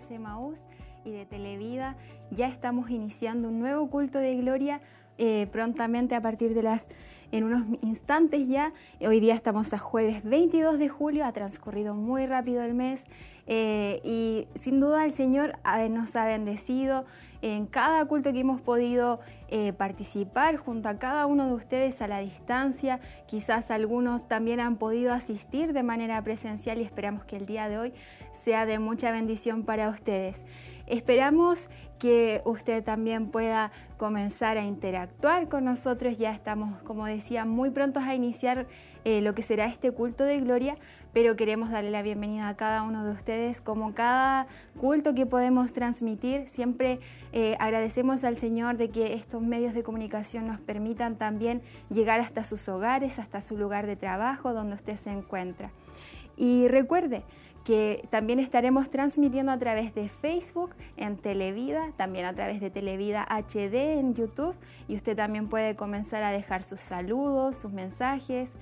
Semaús y de Televida. Ya estamos iniciando un nuevo culto de gloria eh, prontamente a partir de las, en unos instantes ya. Hoy día estamos a jueves 22 de julio, ha transcurrido muy rápido el mes eh, y sin duda el Señor eh, nos ha bendecido en cada culto que hemos podido participar junto a cada uno de ustedes a la distancia. Quizás algunos también han podido asistir de manera presencial y esperamos que el día de hoy sea de mucha bendición para ustedes. Esperamos que usted también pueda comenzar a interactuar con nosotros. Ya estamos, como decía, muy prontos a iniciar eh, lo que será este culto de gloria, pero queremos darle la bienvenida a cada uno de ustedes. Como cada culto que podemos transmitir, siempre eh, agradecemos al Señor de que estos medios de comunicación nos permitan también llegar hasta sus hogares, hasta su lugar de trabajo, donde usted se encuentra. Y recuerde, que también estaremos transmitiendo a través de Facebook en Televida, también a través de Televida HD en YouTube y usted también puede comenzar a dejar sus saludos, sus mensajes.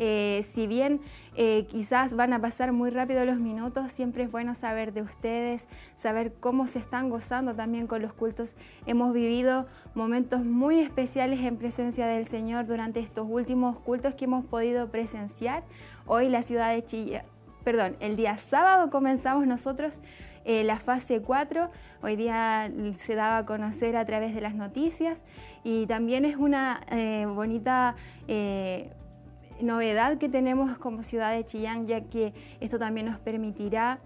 Eh, si bien eh, quizás van a pasar muy rápido los minutos, siempre es bueno saber de ustedes, saber cómo se están gozando también con los cultos. Hemos vivido momentos muy especiales en presencia del Señor durante estos últimos cultos que hemos podido presenciar. Hoy la ciudad de Chile perdón, el día sábado comenzamos nosotros eh, la fase 4. Hoy día se daba a conocer a través de las noticias y también es una eh, bonita eh, novedad que tenemos como ciudad de Chillán, ya que esto también nos permitirá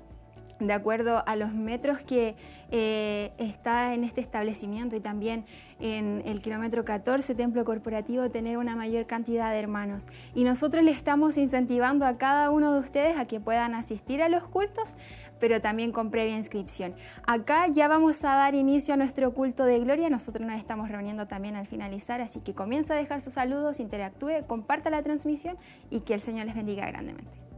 de acuerdo a los metros que eh, está en este establecimiento y también en el kilómetro 14, templo corporativo, tener una mayor cantidad de hermanos. Y nosotros le estamos incentivando a cada uno de ustedes a que puedan asistir a los cultos, pero también con previa inscripción. Acá ya vamos a dar inicio a nuestro culto de gloria, nosotros nos estamos reuniendo también al finalizar, así que comienza a dejar sus saludos, interactúe, comparta la transmisión y que el Señor les bendiga grandemente.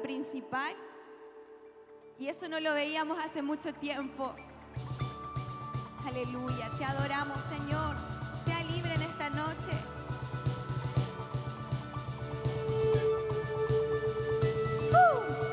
principal y eso no lo veíamos hace mucho tiempo. Aleluya, te adoramos Señor. Sea libre en esta noche. ¡Uh!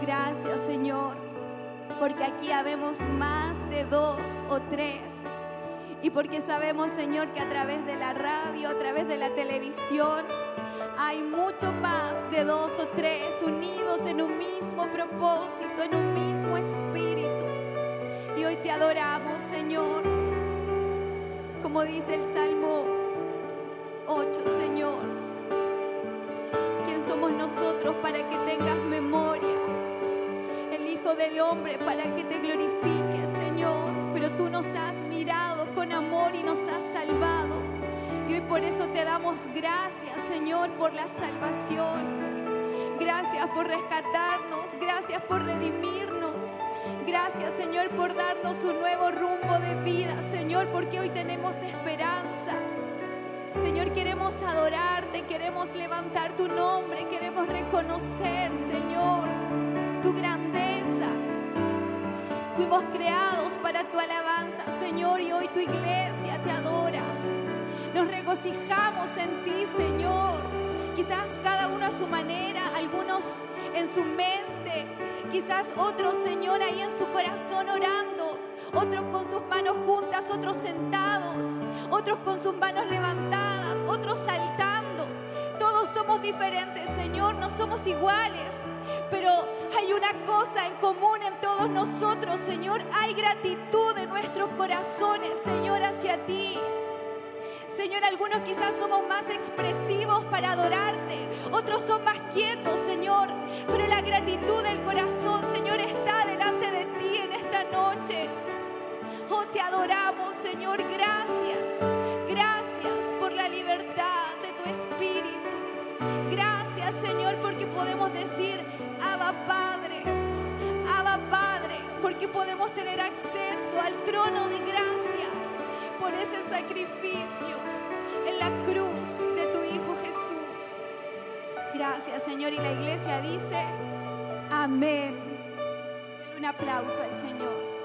Gracias, Señor, porque aquí habemos más de dos o tres. Y porque sabemos, Señor, que a través de la radio, a través de la televisión, hay mucho más de dos o tres unidos en un mismo propósito, en un mismo espíritu. Y hoy te adoramos, Señor. Como dice el Salmo 8, Señor. ¿Quién somos nosotros para que tengas memoria? El Hijo del Hombre para que te glorifiques, Señor. Pero tú nos has mirado con amor y nos has salvado. Y hoy por eso te damos gracias, Señor, por la salvación. Gracias por rescatarnos, gracias por redimirnos. Gracias, Señor, por darnos un nuevo rumbo de vida, Señor, porque hoy tenemos esperanza. Señor, queremos adorarte, queremos levantar tu nombre, queremos reconocer, Señor, tu grandeza. Fuimos creados para tu alabanza, Señor, y hoy tu iglesia te adora. Nos regocijamos en ti, Señor. Quizás cada uno a su manera, algunos en su mente, quizás otros, Señor, ahí en su corazón orando, otros con sus manos juntas, otros sentados, otros con sus manos levantadas, otros saltando. Todos somos diferentes, Señor, no somos iguales, pero hay una cosa en común en todos nosotros, Señor. Hay gratitud en nuestros corazones, Señor, hacia ti. Señor, algunos quizás somos más expresivos para adorarte, otros son más quietos, Señor, pero la gratitud del corazón, Señor, está delante de ti en esta noche. Oh, te adoramos, Señor, gracias, gracias por la libertad de tu espíritu. Gracias, Señor, porque podemos decir, Abba Padre, Abba Padre, porque podemos tener acceso al trono de gracia por ese sacrificio en la cruz de tu Hijo Jesús. Gracias, Señor. Y la iglesia dice, amén. Denle un aplauso al Señor.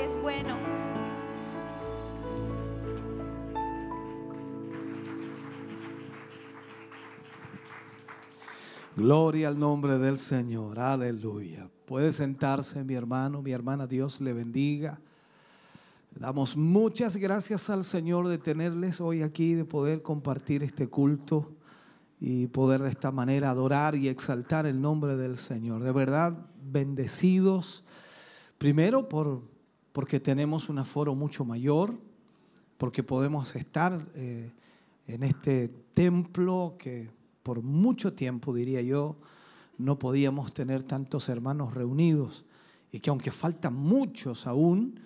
Es bueno. Gloria al nombre del Señor. Aleluya. Puede sentarse mi hermano, mi hermana. Dios le bendiga. Damos muchas gracias al Señor de tenerles hoy aquí, de poder compartir este culto y poder de esta manera adorar y exaltar el nombre del Señor. De verdad, bendecidos. Primero por, porque tenemos un aforo mucho mayor, porque podemos estar eh, en este templo que por mucho tiempo, diría yo, no podíamos tener tantos hermanos reunidos y que aunque faltan muchos aún,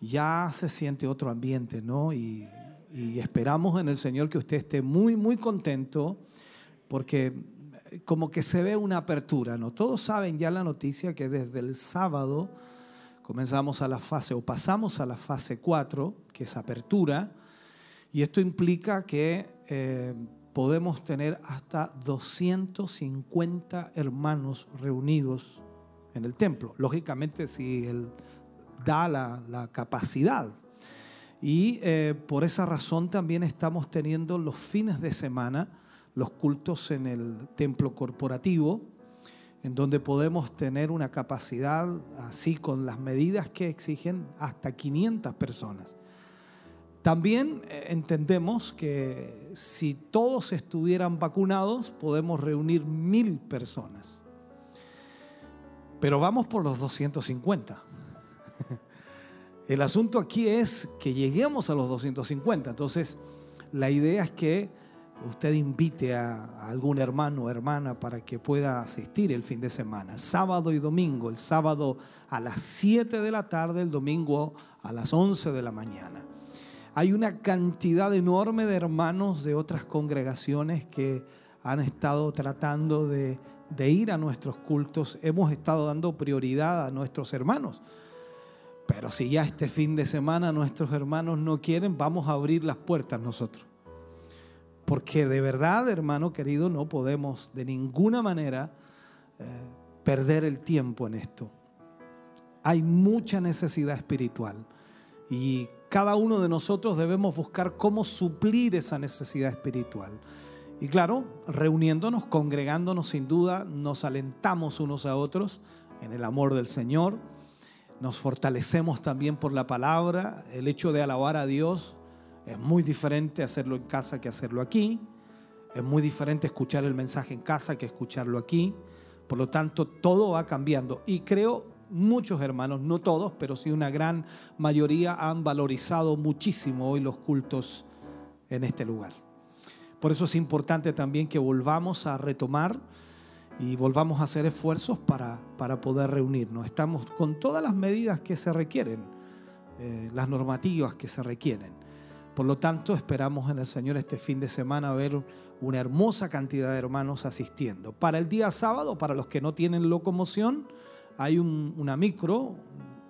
ya se siente otro ambiente, ¿no? Y, y esperamos en el Señor que usted esté muy, muy contento porque como que se ve una apertura, ¿no? Todos saben ya la noticia que desde el sábado comenzamos a la fase o pasamos a la fase 4, que es apertura, y esto implica que eh, podemos tener hasta 250 hermanos reunidos en el templo. Lógicamente, si Él da la, la capacidad. Y eh, por esa razón también estamos teniendo los fines de semana los cultos en el templo corporativo, en donde podemos tener una capacidad, así con las medidas que exigen, hasta 500 personas. También eh, entendemos que si todos estuvieran vacunados, podemos reunir mil personas. Pero vamos por los 250. El asunto aquí es que lleguemos a los 250. Entonces, la idea es que usted invite a, algún hermano o hermana para que pueda asistir el fin de semana, sábado y domingo, el sábado a las 7 de la tarde, el domingo a las 11 de la mañana. Hay una cantidad enorme de hermanos de otras congregaciones que han estado tratando de ir a nuestros cultos. Hemos estado dando prioridad a nuestros hermanos. Pero si ya este fin de semana nuestros hermanos no quieren, vamos a abrir las puertas nosotros. Porque de verdad, hermano querido, no podemos de ninguna manera eh, perder el tiempo en esto. Hay mucha necesidad espiritual y cada uno de nosotros debemos buscar cómo suplir esa necesidad espiritual. Y claro, reuniéndonos, congregándonos, sin duda, nos alentamos unos a otros en el amor del Señor, nos fortalecemos también por la palabra, el hecho de alabar a Dios es muy diferente hacerlo en casa que hacerlo aquí. Es muy diferente escuchar el mensaje en casa que escucharlo aquí. Por lo tanto, todo va cambiando. Y creo muchos hermanos, no todos, pero sí una gran mayoría han valorizado muchísimo hoy los cultos en este lugar. Por eso es importante también que volvamos a retomar y volvamos a hacer esfuerzos para, para poder reunirnos. Estamos con todas las medidas que se requieren, eh, las normativas que se requieren. Por lo tanto, esperamos en el Señor este fin de semana ver una hermosa cantidad de hermanos asistiendo. Para el día sábado, para los que no tienen locomoción, hay un, una micro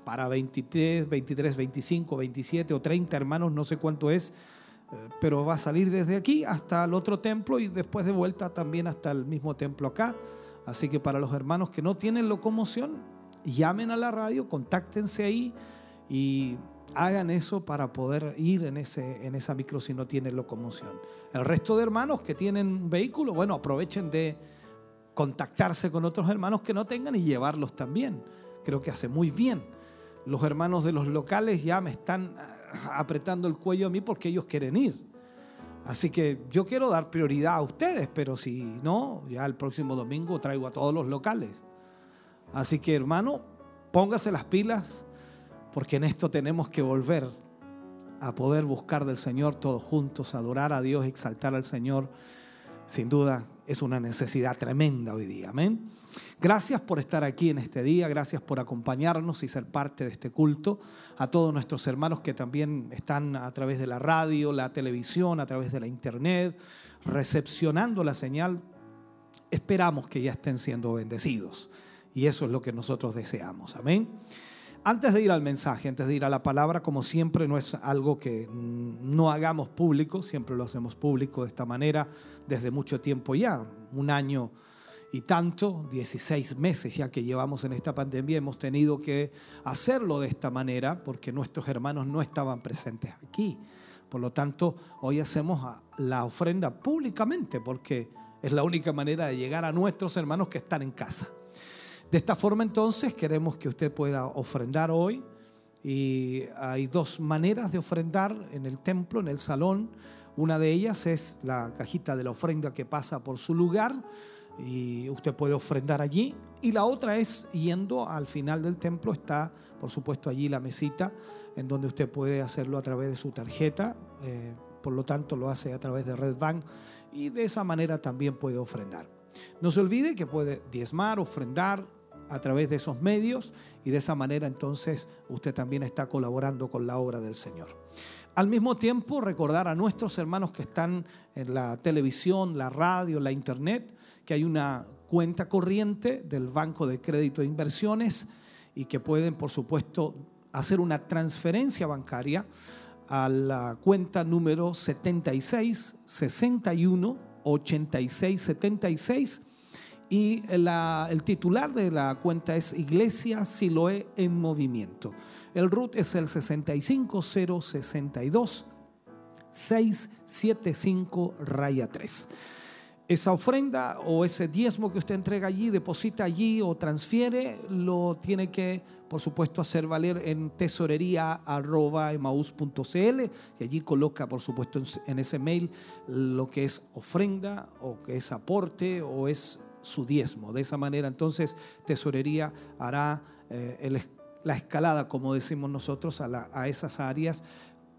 para 23, 23, 25, 27 o 30 hermanos, no sé cuánto es, pero va a salir desde aquí hasta el otro templo y después de vuelta también hasta el mismo templo acá. Así que para los hermanos que no tienen locomoción, llamen a la radio, contáctense ahí y hagan eso para poder ir en, ese, en esa micro si no tienen locomoción. El resto de hermanos que tienen vehículo, bueno, aprovechen de contactarse con otros hermanos que no tengan y llevarlos también. Creo que hace muy bien. Los hermanos de los locales ya me están apretando el cuello a mí porque ellos quieren ir. Así que yo quiero dar prioridad a ustedes, pero si no, ya el próximo domingo traigo a todos los locales. Así que hermano, póngase las pilas porque en esto tenemos que volver a poder buscar del Señor todos juntos, adorar a Dios, exaltar al Señor. Sin duda es una necesidad tremenda hoy día. Amén. Gracias por estar aquí en este día, gracias por acompañarnos y ser parte de este culto. A todos nuestros hermanos que también están a través de la radio, la televisión, a través de la internet, recepcionando la señal, esperamos que ya estén siendo bendecidos. Y eso es lo que nosotros deseamos. Amén. Antes de ir al mensaje, antes de ir a la palabra, como siempre no es algo que no hagamos público, siempre lo hacemos público de esta manera desde mucho tiempo ya, un año y tanto, 16 meses ya que llevamos en esta pandemia, hemos tenido que hacerlo de esta manera porque nuestros hermanos no estaban presentes aquí. Por lo tanto, hoy hacemos la ofrenda públicamente porque es la única manera de llegar a nuestros hermanos que están en casa. De esta forma entonces queremos que usted pueda ofrendar hoy y hay dos maneras de ofrendar en el templo, en el salón. Una de ellas es la cajita de la ofrenda que pasa por su lugar y usted puede ofrendar allí. Y la otra es yendo al final del templo, está por supuesto allí la mesita en donde usted puede hacerlo a través de su tarjeta, eh, por lo tanto lo hace a través de Red Bank y de esa manera también puede ofrendar. No se olvide que puede diezmar, ofrendar a través de esos medios y de esa manera entonces usted también está colaborando con la obra del Señor. Al mismo tiempo, recordar a nuestros hermanos que están en la televisión, la radio, la internet, que hay una cuenta corriente del Banco de Crédito e Inversiones y que pueden, por supuesto, hacer una transferencia bancaria a la cuenta número 76 61 86 76 y el titular de la cuenta es Iglesia Siloé en Movimiento. El RUT es el 65062 675 raya 3. Esa ofrenda o ese diezmo que usted entrega allí, deposita allí o transfiere, lo tiene que, por supuesto, hacer valer en tesorería.emaús.cl y allí coloca, por supuesto, en ese mail lo que es ofrenda o que es aporte o es su diezmo. De esa manera, entonces, tesorería hará eh, la escalada, como decimos nosotros, a, a esas áreas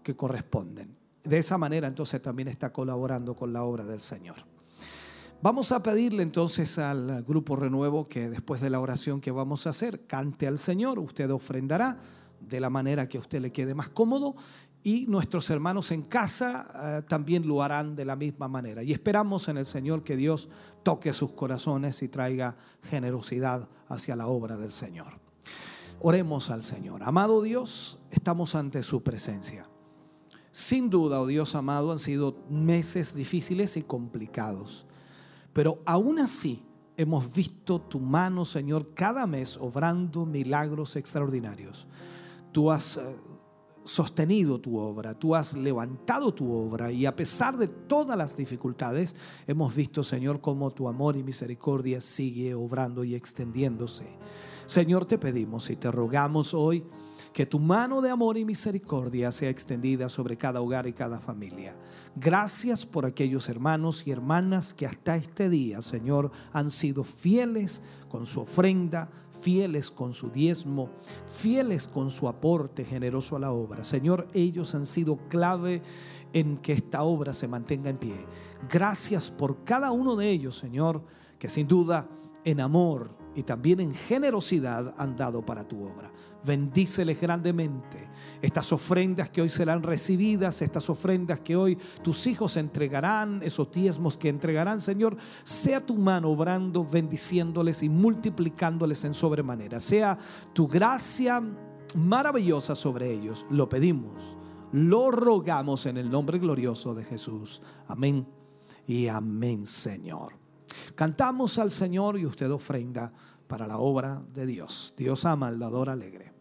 que corresponden. De esa manera, entonces, también está colaborando con la obra del Señor. Vamos a pedirle entonces al grupo Renuevo que después de la oración que vamos a hacer, cante al Señor, usted ofrendará de la manera que a usted le quede más cómodo y nuestros hermanos en casa eh, también lo harán de la misma manera. Y esperamos en el Señor que Dios toque sus corazones y traiga generosidad hacia la obra del Señor. Oremos al Señor. Amado Dios, estamos ante su presencia. Sin duda, oh Dios amado, han sido meses difíciles y complicados. Pero aún así hemos visto tu mano, Señor, cada mes obrando milagros extraordinarios. Tú has eh, sostenido tu obra, tú has levantado tu obra y a pesar de todas las dificultades, hemos visto, Señor, cómo tu amor y misericordia sigue obrando y extendiéndose. Señor, te pedimos y te rogamos hoy que tu mano de amor y misericordia sea extendida sobre cada hogar y cada familia. Gracias por aquellos hermanos y hermanas que hasta este día, Señor, han sido fieles con su ofrenda, fieles con su diezmo, fieles con su aporte generoso a la obra. Señor, ellos han sido clave en que esta obra se mantenga en pie. Gracias por cada uno de ellos, Señor, que sin duda en amor y también en generosidad han dado para tu obra. Bendíceles grandemente estas ofrendas que hoy serán recibidas, estas ofrendas que hoy tus hijos entregarán, esos diezmos que entregarán, Señor, sea tu mano obrando, bendiciéndoles y multiplicándoles en sobremanera. Sea tu gracia maravillosa sobre ellos. Lo pedimos, lo rogamos en el nombre glorioso de Jesús. Amén y amén, Señor. Cantamos al Señor y usted ofrenda para la obra de Dios. Dios ama al dador alegre.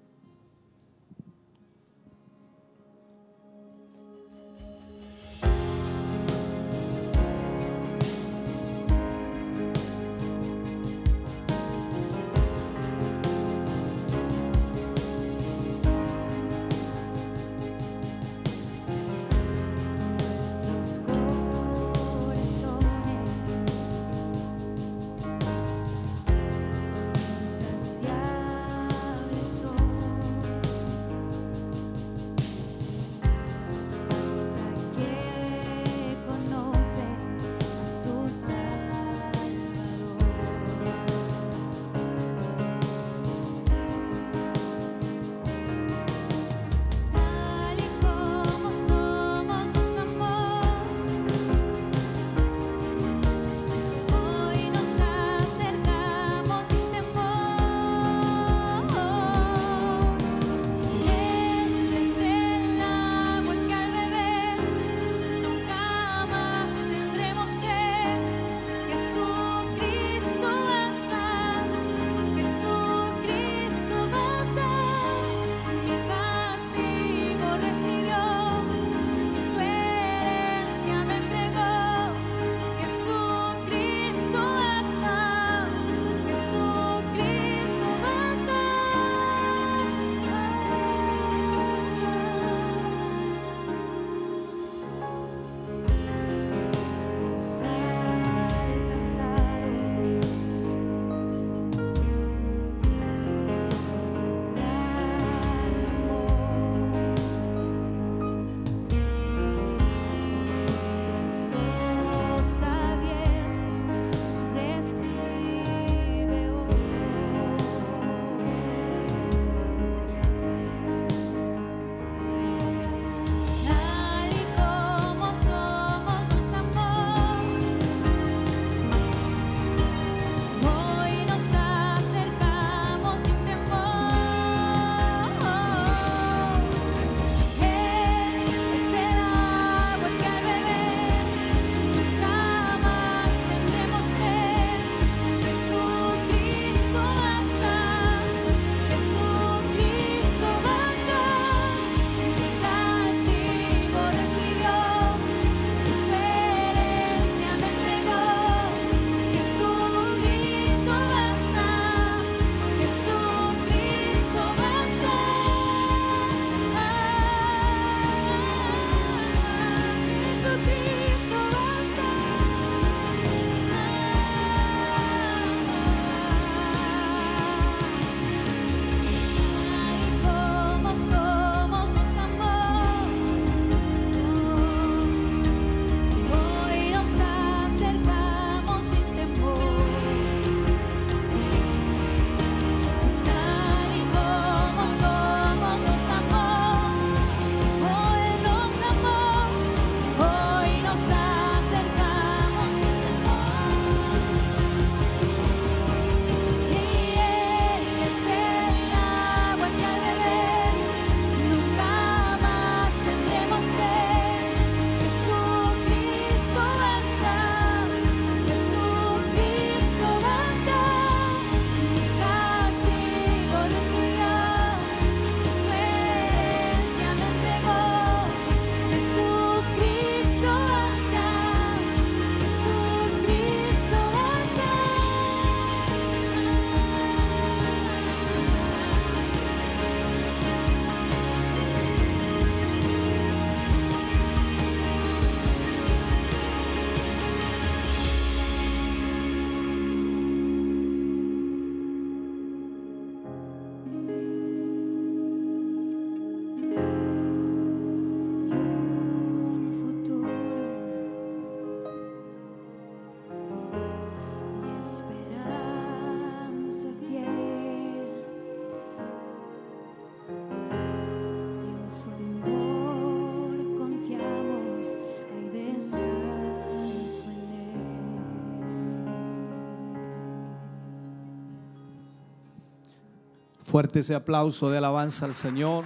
Fuerte ese aplauso de alabanza al Señor.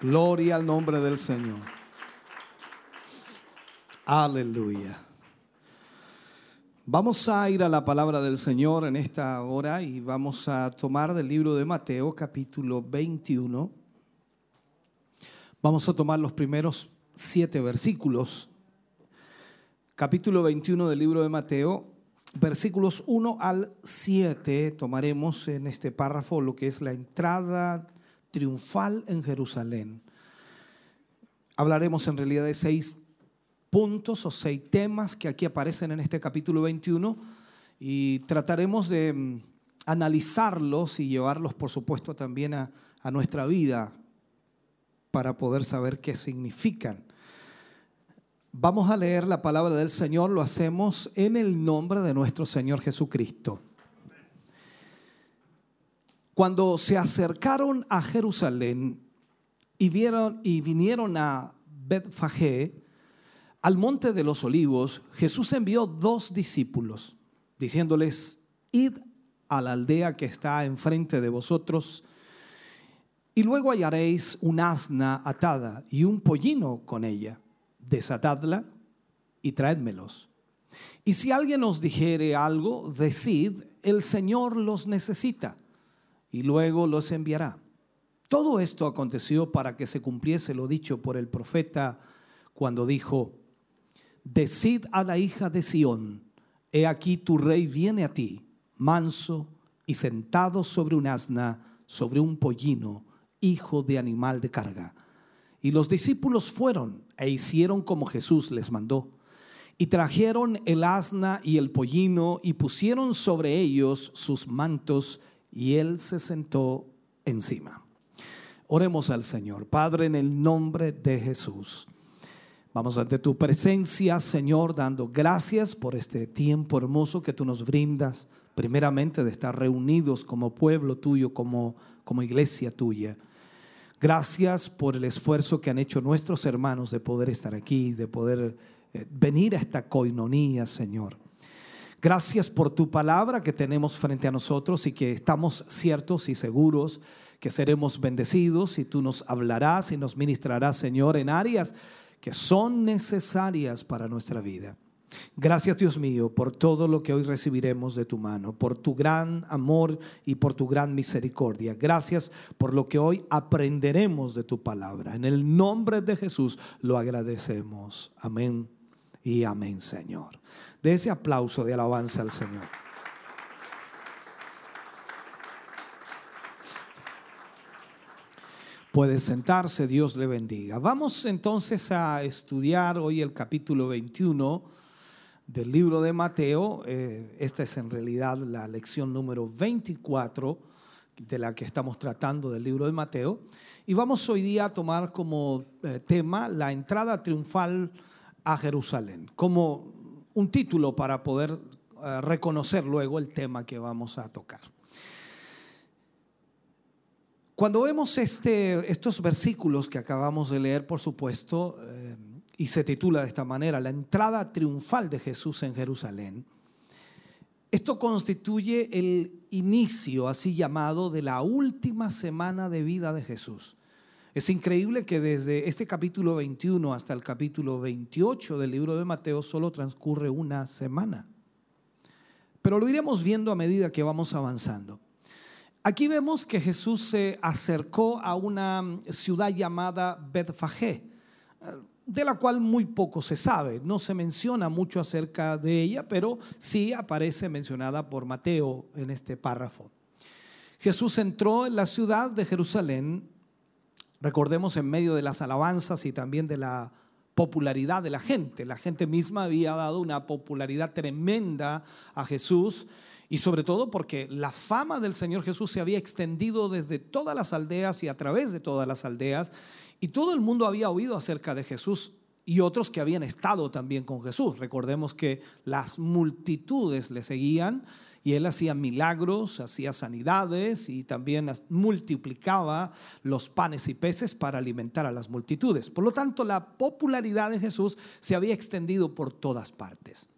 Gloria al nombre del Señor. Aleluya. Vamos a ir a la palabra del Señor en esta hora y vamos a tomar del libro de Mateo capítulo 21. Vamos a tomar los primeros siete versículos. Capítulo 21 del libro de Mateo, versículos 1 al 7. Tomaremos en este párrafo lo que es la entrada triunfal en Jerusalén. Hablaremos en realidad de seis puntos o seis temas que aquí aparecen en este capítulo 21 y trataremos de mm, analizarlos y llevarlos, por supuesto, también a, a nuestra vida para poder saber qué significan. Vamos a leer la palabra del Señor, lo hacemos en el nombre de nuestro Señor Jesucristo. Cuando se acercaron a Jerusalén y, vieron, y vinieron a Betfagé, al monte de los olivos, Jesús envió dos discípulos, diciéndoles, id a la aldea que está enfrente de vosotros, y luego hallaréis un asna atada y un pollino con ella. Desatadla y traédmelos. Y si alguien os dijere algo, decid, el Señor los necesita, y luego los enviará. Todo esto aconteció para que se cumpliese lo dicho por el profeta cuando dijo, Decid a la hija de Sión, he aquí tu rey viene a ti, manso y sentado sobre un asna, sobre un pollino, hijo de animal de carga. Y los discípulos fueron e hicieron como Jesús les mandó. Y trajeron el asna y el pollino y pusieron sobre ellos sus mantos y él se sentó encima. Oremos al Señor. Padre, en el nombre de Jesús. Vamos ante tu presencia, Señor, dando gracias por este tiempo hermoso que tú nos brindas, primeramente de estar reunidos como pueblo tuyo, como, como iglesia tuya. Gracias por el esfuerzo que han hecho nuestros hermanos de poder estar aquí, de poder eh, venir a esta coinonía, Señor. Gracias por tu palabra que tenemos frente a nosotros y que estamos ciertos y seguros que seremos bendecidos y tú nos hablarás y nos ministrarás, Señor, en áreas que son necesarias para nuestra vida. Gracias Dios mío por todo lo que hoy recibiremos de tu mano, por tu gran amor y por tu gran misericordia. Gracias por lo que hoy aprenderemos de tu palabra. En el nombre de Jesús lo agradecemos. Amén y amén Señor. De ese aplauso de alabanza al Señor. Puede sentarse, Dios le bendiga. Vamos entonces a estudiar hoy el capítulo 21 del libro de Mateo. Eh, esta es en realidad la lección número 24 de la que estamos tratando del libro de Mateo. Y vamos hoy día a tomar como eh, tema la entrada triunfal a Jerusalén, como un título para poder eh, reconocer luego el tema que vamos a tocar. Cuando vemos este, estos versículos que acabamos de leer, por supuesto, y se titula de esta manera, La entrada triunfal de Jesús en Jerusalén. Esto constituye el inicio, así llamado, de la última semana de vida de Jesús. Es increíble que desde este capítulo 21 hasta el capítulo 28 del libro de Mateo solo transcurre una semana. Pero lo iremos viendo a medida que vamos avanzando. Aquí vemos que Jesús se acercó a una ciudad llamada Betfagé de la cual muy poco se sabe. No se menciona mucho acerca de ella, pero sí aparece mencionada por Mateo en este párrafo. Jesús entró en la ciudad de Jerusalén, recordemos en medio de las alabanzas y también de la popularidad de la gente. La gente misma había dado una popularidad tremenda a Jesús y sobre todo porque la fama del Señor Jesús se había extendido desde todas las aldeas y a través de todas las aldeas y todo el mundo había oído acerca de Jesús y otros que habían estado también con Jesús. Recordemos que las multitudes le seguían y él hacía milagros, hacía sanidades y también multiplicaba los panes y peces para alimentar a las multitudes. Por lo tanto, la popularidad de Jesús se había extendido por todas partes.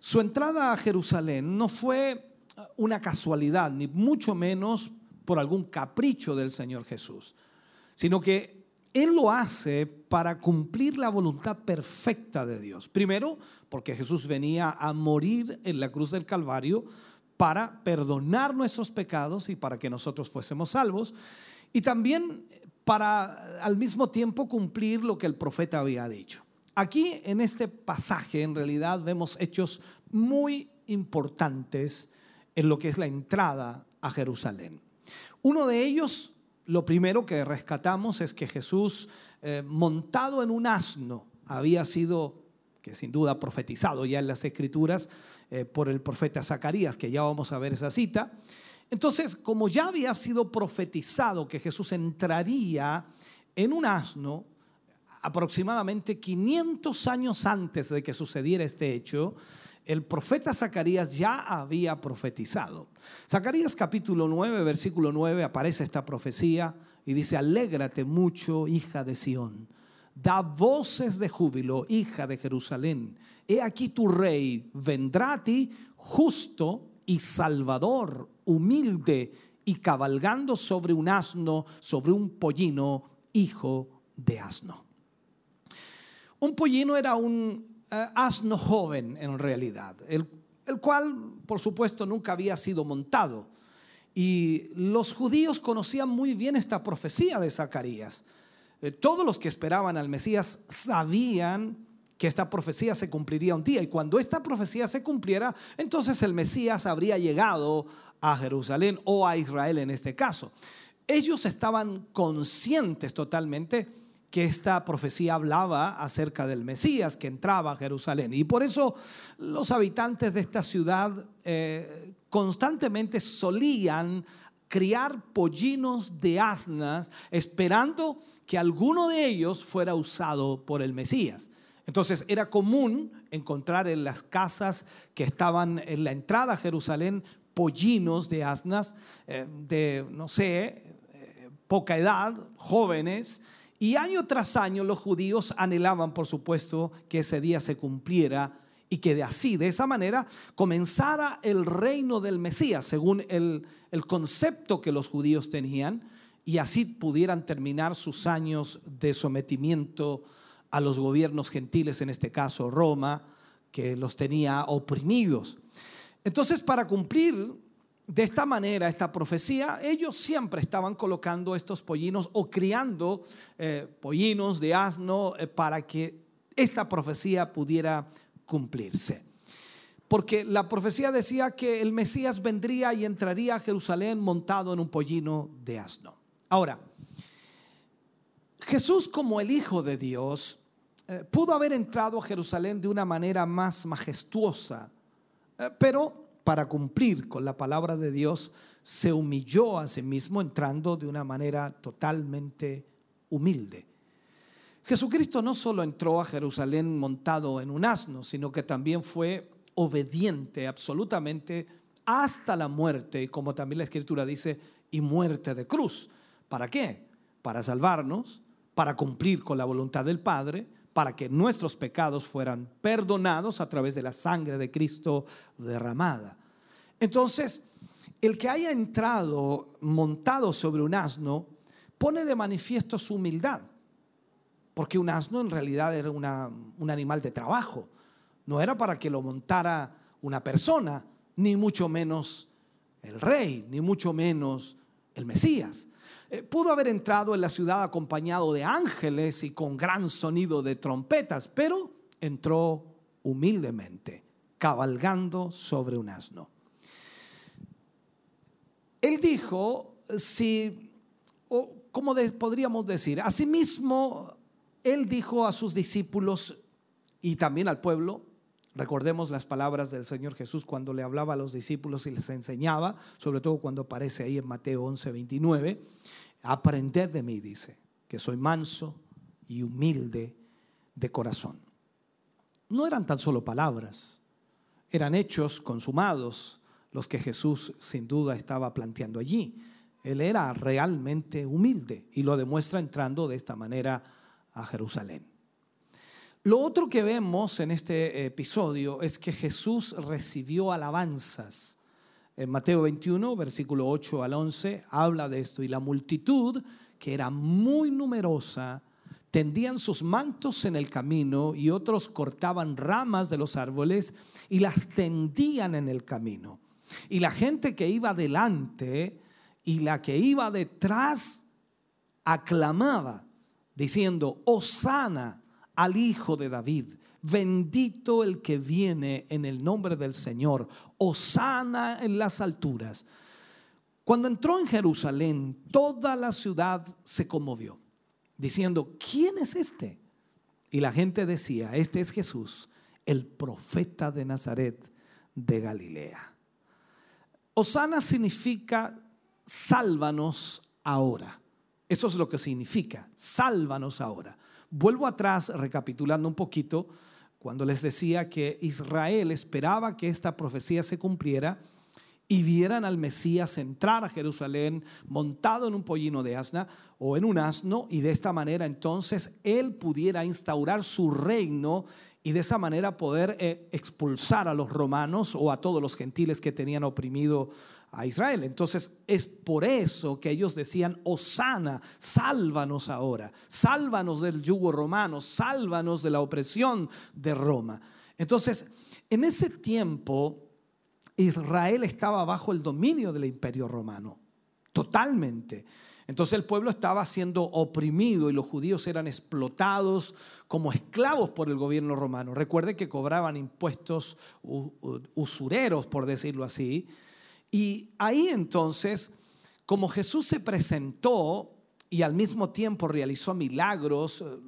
Su entrada a Jerusalén no fue una casualidad, ni mucho menos por algún capricho del Señor Jesús, sino que Él lo hace para cumplir la voluntad perfecta de Dios. Primero, porque Jesús venía a morir en la cruz del Calvario para perdonar nuestros pecados y para que nosotros fuésemos salvos. Y también para al mismo tiempo cumplir lo que el profeta había dicho. Aquí en este pasaje en realidad vemos hechos muy importantes en lo que es la entrada a Jerusalén. Uno de ellos, lo primero que rescatamos es que Jesús, eh, montado en un asno, había sido, que sin duda profetizado ya en las escrituras, eh, por el profeta Zacarías, que ya vamos a ver esa cita. Entonces, como ya había sido profetizado que Jesús entraría en un asno, aproximadamente 500 años antes de que sucediera este hecho, el profeta Zacarías ya había profetizado. Zacarías capítulo 9, versículo 9, aparece esta profecía y dice, alégrate mucho, hija de Sión, da voces de júbilo, hija de Jerusalén. He aquí tu rey vendrá a ti justo y salvador, humilde y cabalgando sobre un asno, sobre un pollino, hijo de asno. Un pollino era un asno joven en realidad, el, el cual por supuesto nunca había sido montado. Y los judíos conocían muy bien esta profecía de Zacarías. Eh, todos los que esperaban al Mesías sabían que esta profecía se cumpliría un día y cuando esta profecía se cumpliera, entonces el Mesías habría llegado a Jerusalén o a Israel en este caso. Ellos estaban conscientes totalmente que esta profecía hablaba acerca del Mesías que entraba a Jerusalén. Y por eso los habitantes de esta ciudad eh, constantemente solían criar pollinos de asnas esperando que alguno de ellos fuera usado por el Mesías. Entonces era común encontrar en las casas que estaban en la entrada a Jerusalén pollinos de asnas eh, de, no sé, eh, poca edad, jóvenes, y año tras año los judíos anhelaban, por supuesto, que ese día se cumpliera y que de así, de esa manera, comenzara el reino del Mesías, según el, el concepto que los judíos tenían, y así pudieran terminar sus años de sometimiento a los gobiernos gentiles, en este caso Roma, que los tenía oprimidos. Entonces, para cumplir de esta manera, esta profecía, ellos siempre estaban colocando estos pollinos o criando eh, pollinos de asno eh, para que esta profecía pudiera cumplirse. Porque la profecía decía que el Mesías vendría y entraría a Jerusalén montado en un pollino de asno. Ahora, Jesús como el Hijo de Dios eh, pudo haber entrado a Jerusalén de una manera más majestuosa, pero para cumplir con la palabra de Dios, se humilló a sí mismo entrando de una manera totalmente humilde. Jesucristo no solo entró a Jerusalén montado en un asno, sino que también fue obediente absolutamente hasta la muerte, como también la escritura dice, y muerte de cruz. ¿Para qué? Para salvarnos, para cumplir con la voluntad del Padre, para que nuestros pecados fueran perdonados a través de la sangre de Cristo derramada. Entonces, el que haya entrado montado sobre un asno pone de manifiesto su humildad, porque un asno en realidad era un animal de trabajo, no era para que lo montara una persona, ni mucho menos el rey, ni mucho menos el Mesías. Eh, pudo haber entrado en la ciudad acompañado de ángeles y con gran sonido de trompetas, pero entró humildemente, cabalgando sobre un asno. Él dijo, si, o como podríamos decir, asimismo, él dijo a sus discípulos y también al pueblo, Recordemos las palabras del Señor Jesús cuando le hablaba a los discípulos y les enseñaba, sobre todo cuando aparece ahí en Mateo 11, 29. Aprended de mí, dice, que soy manso y humilde de corazón. No eran tan solo palabras, eran hechos consumados los que Jesús sin duda estaba planteando allí. Él era realmente humilde y lo demuestra entrando de esta manera a Jerusalén. Lo otro que vemos en este episodio es que Jesús recibió alabanzas En Mateo 21, versículo 8 al 11, habla de esto. Y la multitud, que era muy numerosa, tendían sus mantos en el camino y otros cortaban ramas de los árboles y las tendían en el camino. Y la gente que iba delante y la que iba detrás aclamaba, diciendo, Osana al Hijo de David, bendito el que viene en el nombre del Señor, Osana en las alturas. Cuando entró en Jerusalén, toda la ciudad se conmovió, diciendo, ¿quién es este? Y la gente decía, este es Jesús, el profeta de Nazaret de Galilea. Osana significa sálvanos ahora. Eso es lo que significa, sálvanos ahora. Vuelvo atrás recapitulando un poquito cuando les decía que Israel esperaba que esta profecía se cumpliera y vieran al Mesías entrar a Jerusalén montado en un pollino de asna o en un asno y de esta manera entonces él pudiera instaurar su reino y de esa manera poder eh, expulsar a los romanos o a todos los gentiles que tenían oprimido a Israel. Entonces es por eso que ellos decían, Osana, sálvanos ahora, sálvanos del yugo romano, sálvanos de la opresión de Roma. Entonces, en ese tiempo, Israel estaba bajo el dominio del imperio romano, totalmente. Entonces el pueblo estaba siendo oprimido y los judíos eran explotados como esclavos por el gobierno romano. Recuerde que cobraban impuestos usureros, por decirlo así, y ahí entonces, como Jesús se presentó y al mismo tiempo realizó milagros eh,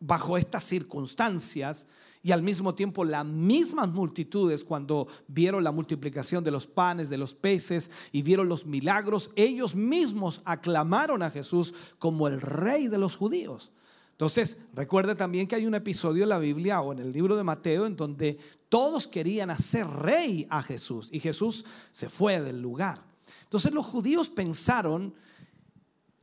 bajo estas circunstancias, y al mismo tiempo las mismas multitudes cuando vieron la multiplicación de los panes, de los peces y vieron los milagros, ellos mismos aclamaron a Jesús como el rey de los judíos. Entonces, recuerde también que hay un episodio en la Biblia o en el libro de Mateo en donde todos querían hacer rey a Jesús y Jesús se fue del lugar. Entonces los judíos pensaron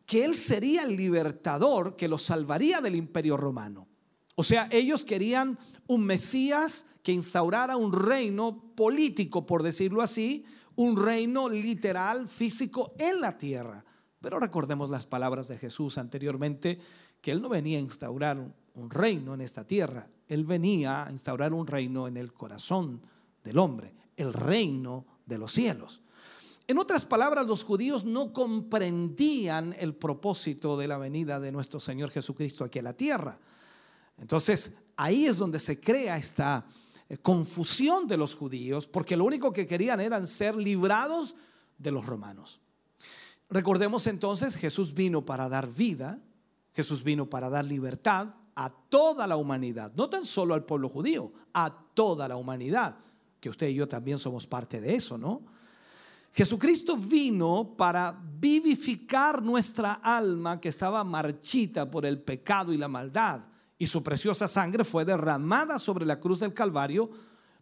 que él sería el libertador que los salvaría del imperio romano. O sea, ellos querían un Mesías que instaurara un reino político, por decirlo así, un reino literal, físico en la tierra. Pero recordemos las palabras de Jesús anteriormente que Él no venía a instaurar un reino en esta tierra, Él venía a instaurar un reino en el corazón del hombre, el reino de los cielos. En otras palabras, los judíos no comprendían el propósito de la venida de nuestro Señor Jesucristo aquí a la tierra. Entonces, ahí es donde se crea esta eh, confusión de los judíos, porque lo único que querían eran ser librados de los romanos. Recordemos entonces, Jesús vino para dar vida, Jesús vino para dar libertad a toda la humanidad, no tan solo al pueblo judío, a toda la humanidad, que usted y yo también somos parte de eso, ¿no? Jesucristo vino para vivificar nuestra alma que estaba marchita por el pecado y la maldad, y su preciosa sangre fue derramada sobre la cruz del Calvario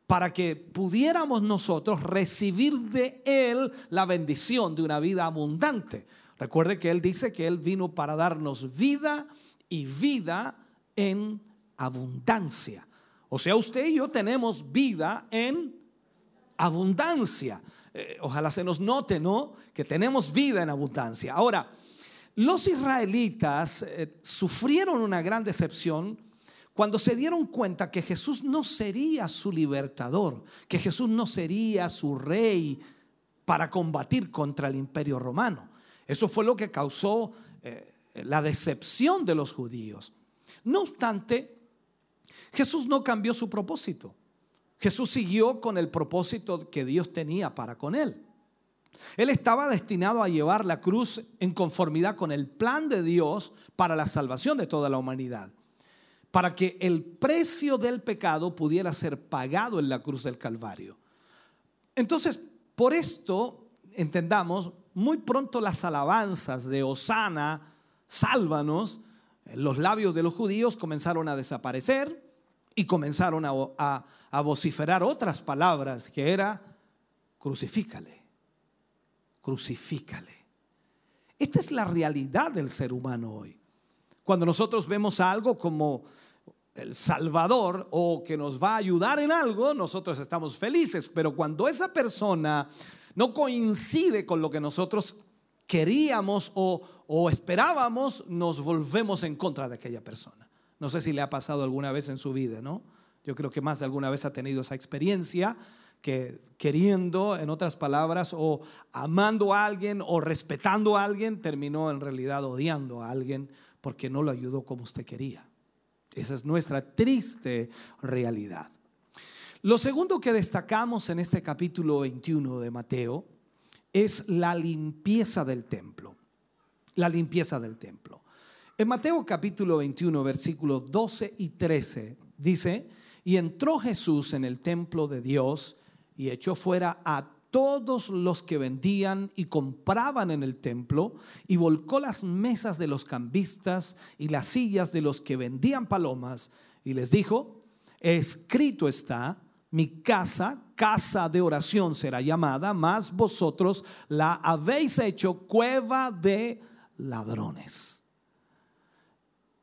para que pudiéramos nosotros recibir de Él la bendición de una vida abundante. Recuerde que Él dice que Él vino para darnos vida y vida en abundancia. O sea, usted y yo tenemos vida en abundancia. Eh, ojalá se nos note, ¿no? Que tenemos vida en abundancia. Ahora, los israelitas eh, sufrieron una gran decepción cuando se dieron cuenta que Jesús no sería su libertador, que Jesús no sería su rey para combatir contra el imperio romano. Eso fue lo que causó eh, la decepción de los judíos. No obstante, Jesús no cambió su propósito. Jesús siguió con el propósito que Dios tenía para con él. Él estaba destinado a llevar la cruz en conformidad con el plan de Dios para la salvación de toda la humanidad, para que el precio del pecado pudiera ser pagado en la cruz del Calvario. Entonces, por esto, entendamos, muy pronto las alabanzas de Osana, sálvanos, en los labios de los judíos comenzaron a desaparecer y comenzaron a, a vociferar otras palabras que era crucifícale, crucifícale. Esta es la realidad del ser humano hoy. Cuando nosotros vemos algo como el Salvador o que nos va a ayudar en algo, nosotros estamos felices. Pero cuando esa persona no coincide con lo que nosotros queríamos o, esperábamos, nos volvemos en contra de aquella persona. No sé si le ha pasado alguna vez en su vida, ¿no? Yo creo que más de alguna vez ha tenido esa experiencia que queriendo, en otras palabras, o amando a alguien o respetando a alguien, terminó en realidad odiando a alguien porque no lo ayudó como usted quería. Esa es nuestra triste realidad. Lo segundo que destacamos en este capítulo 21 de Mateo es la limpieza del templo. La limpieza del templo. En Mateo capítulo 21, versículos 12 y 13, dice, y entró Jesús en el templo de Dios y echó fuera a todos los que vendían y compraban en el templo y volcó las mesas de los cambistas y las sillas de los que vendían palomas y les dijo, escrito está, mi casa, casa de oración será llamada, mas vosotros la habéis hecho cueva de ladrones.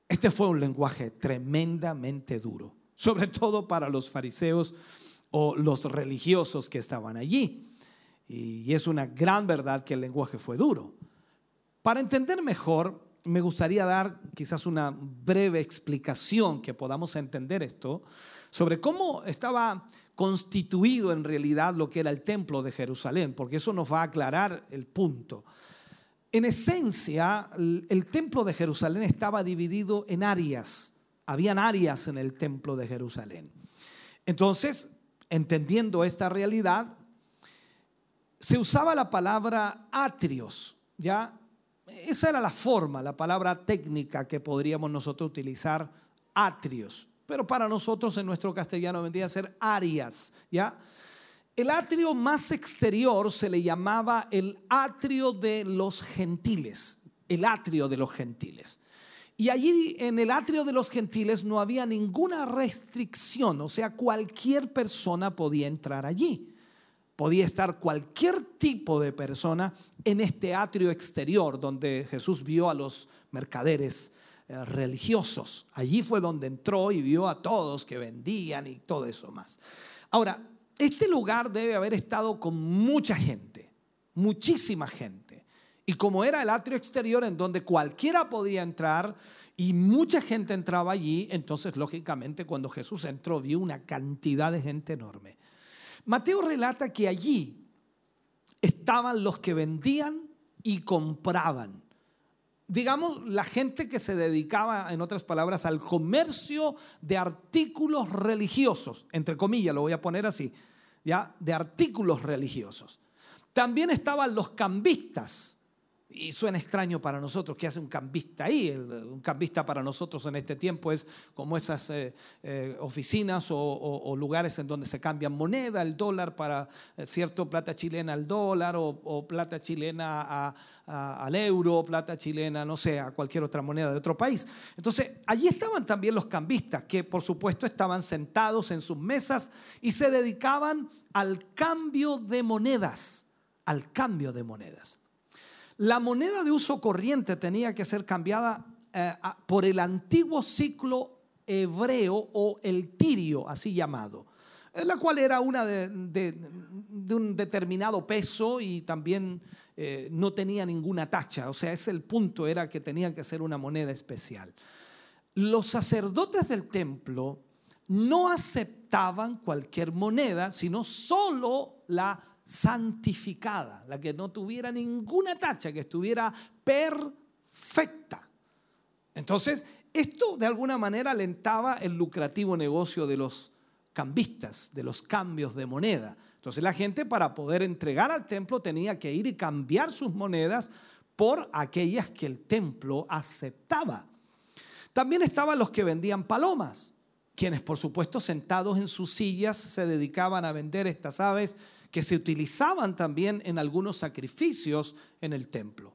Este fue un lenguaje tremendamente duro, sobre todo para los fariseos o los religiosos que estaban allí. Y es una gran verdad que el lenguaje fue duro. Para entender mejor, me gustaría dar quizás una breve explicación que podamos entender esto sobre cómo estaba constituido en realidad lo que era el templo de Jerusalén, porque eso nos va a aclarar el punto. En esencia, el templo de Jerusalén estaba dividido en áreas. Habían áreas en el templo de Jerusalén. Entonces, entendiendo esta realidad, se usaba la palabra atrios, ¿ya? Esa era la forma, la palabra técnica que podríamos nosotros utilizar, atrios. Pero para nosotros en nuestro castellano vendría a ser áreas, ¿ya? El atrio más exterior se le llamaba el atrio de los gentiles, el atrio de los gentiles. Y allí en el atrio de los gentiles no había ninguna restricción, o sea, cualquier persona podía entrar allí. Podía estar cualquier tipo de persona en este atrio exterior donde Jesús vio a los mercaderes eh, religiosos. Allí fue donde entró y vio a todos que vendían y todo eso más. Ahora, este lugar debe haber estado con mucha gente, muchísima gente. Y como era el atrio exterior en donde cualquiera podía entrar y mucha gente entraba allí, entonces lógicamente cuando Jesús entró vio una cantidad de gente enorme. Mateo relata que allí estaban los que vendían y compraban. Digamos, la gente que se dedicaba, en otras palabras, al comercio de artículos religiosos, entre comillas, lo voy a poner así, ¿ya? De artículos religiosos. También estaban los cambistas, y suena extraño para nosotros que hace un cambista ahí. un cambista para nosotros en este tiempo es como esas eh, eh, oficinas o, lugares en donde se cambian moneda, el dólar para eh, cierto, plata chilena al dólar o, plata chilena al euro, plata chilena, no sé, a cualquier otra moneda de otro país. Entonces, allí estaban también los cambistas que por supuesto estaban sentados en sus mesas y se dedicaban al cambio de monedas, al cambio de monedas. La moneda de uso corriente tenía que ser cambiada eh, por el antiguo ciclo hebreo o el tirio, así llamado, eh, la cual era una de, un determinado peso y también eh, no tenía ninguna tacha. O sea, ese el punto, era que tenía que ser una moneda especial. Los sacerdotes del templo no aceptaban cualquier moneda, sino solo la santificada, la que no tuviera ninguna tacha, que estuviera perfecta. Entonces, esto de alguna manera alentaba el lucrativo negocio de los cambistas, de los cambios de moneda. Entonces la gente para poder entregar al templo tenía que ir y cambiar sus monedas por aquellas que el templo aceptaba. También estaban los que vendían palomas, quienes por supuesto sentados en sus sillas se dedicaban a vender estas aves que se utilizaban también en algunos sacrificios en el templo.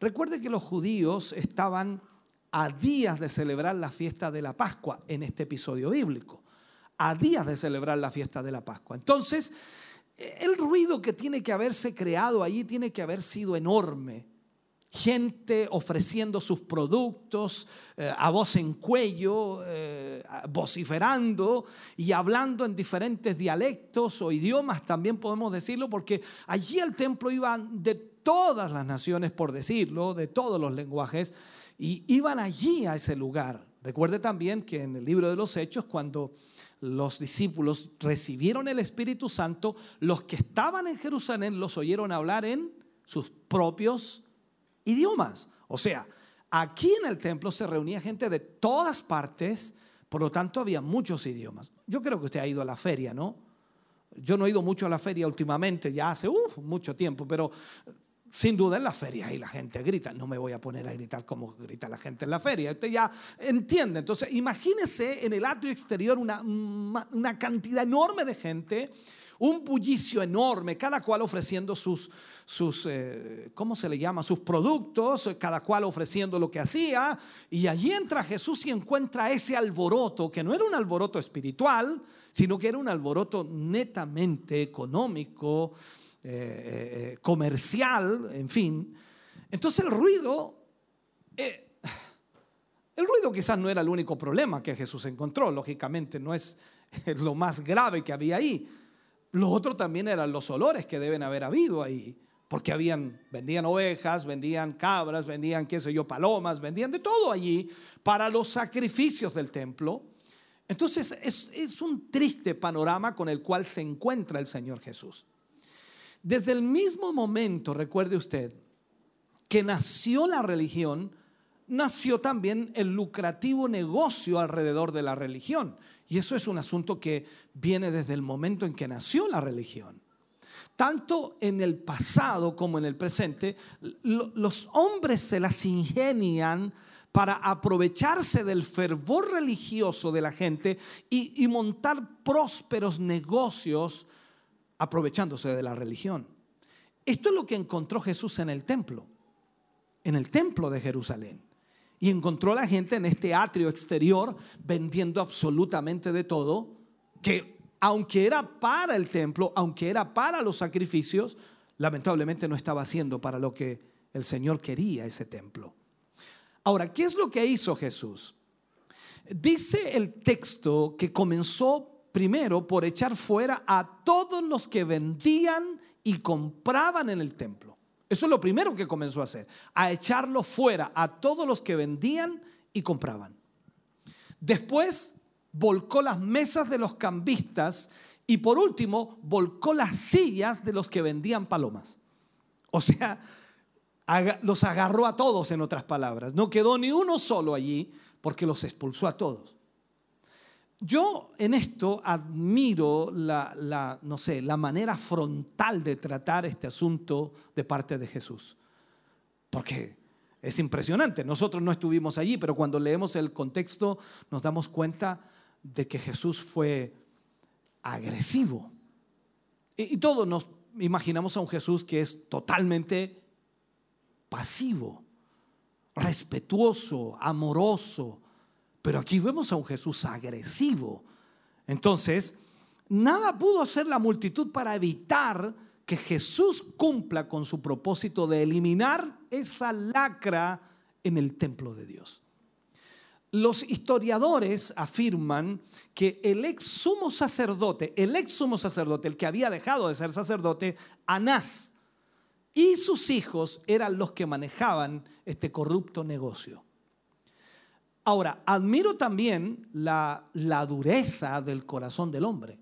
Recuerde que los judíos estaban a días de celebrar la fiesta de la Pascua en este episodio bíblico, a días de celebrar la fiesta de la Pascua. Entonces, el ruido que tiene que haberse creado allí tiene que haber sido enorme. Gente ofreciendo sus productos eh, a voz en cuello, eh, vociferando y hablando en diferentes dialectos o idiomas, también podemos decirlo, porque allí al templo iban de todas las naciones, por decirlo, de todos los lenguajes, y iban allí a ese lugar. Recuerde también que en el libro de los Hechos, cuando los discípulos recibieron el Espíritu Santo, los que estaban en Jerusalén los oyeron hablar en sus propios idiomas. O sea, aquí en el templo se reunía gente de todas partes, por lo tanto había muchos idiomas. Yo creo que usted ha ido a la feria, ¿no? Yo no he ido mucho a la feria últimamente, ya hace mucho tiempo, pero sin duda en la feria y la gente grita. No me voy a poner a gritar como grita la gente en la feria. Usted ya entiende. Entonces, imagínese en el atrio exterior una, una cantidad enorme de gente un bullicio enorme, cada cual ofreciendo sus, sus eh, ¿cómo se le llama? Sus productos, cada cual ofreciendo lo que hacía. Y allí entra Jesús y encuentra ese alboroto, que no era un alboroto espiritual, sino que era un alboroto netamente económico, eh, eh, comercial, en fin. Entonces el ruido... el ruido quizás no era el único problema que Jesús encontró, lógicamente no es lo más grave que había ahí, lo otro también eran los olores que deben haber habido ahí, porque habían, vendían ovejas, vendían cabras, vendían, qué sé yo, palomas, vendían de todo allí para los sacrificios del templo. Entonces es, es un triste panorama con el cual se encuentra el Señor Jesús. Desde el mismo momento, recuerde usted, que nació la religión, nació también el lucrativo negocio alrededor de la religión. Y eso es un asunto que viene desde el momento en que nació la religión. Tanto en el pasado como en el presente, los hombres se las ingenian para aprovecharse del fervor religioso de la gente y, montar prósperos negocios aprovechándose de la religión. Esto es lo que encontró Jesús en el templo, en el templo de Jerusalén. Y encontró a la gente en este atrio exterior vendiendo absolutamente de todo, que aunque era para el templo, aunque era para los sacrificios, lamentablemente no estaba haciendo para lo que el Señor quería ese templo. Ahora, ¿qué es lo que hizo Jesús? Dice el texto que comenzó primero por echar fuera a todos los que vendían y compraban en el templo. Eso es lo primero que comenzó a hacer, a echarlo fuera a todos los que vendían y compraban. Después volcó las mesas de los cambistas y por último volcó las sillas de los que vendían palomas. O sea, los agarró a todos en otras palabras. No quedó ni uno solo allí porque los expulsó a todos. Yo en esto admiro la, no sé, la manera frontal de tratar este asunto de parte de Jesús. Porque es impresionante. Nosotros no estuvimos allí, pero cuando leemos el contexto nos damos cuenta de que Jesús fue agresivo. Y, y todos nos imaginamos a un Jesús que es totalmente pasivo, respetuoso, amoroso, pero aquí vemos a un Jesús agresivo. Entonces, nada pudo hacer la multitud para evitar que Jesús cumpla con su propósito de eliminar esa lacra en el templo de Dios. Los historiadores afirman que el ex sumo sacerdote, el ex sumo sacerdote, el que había dejado de ser sacerdote, Anás, y sus hijos eran los que manejaban este corrupto negocio. Ahora, admiro también la, dureza del corazón del hombre.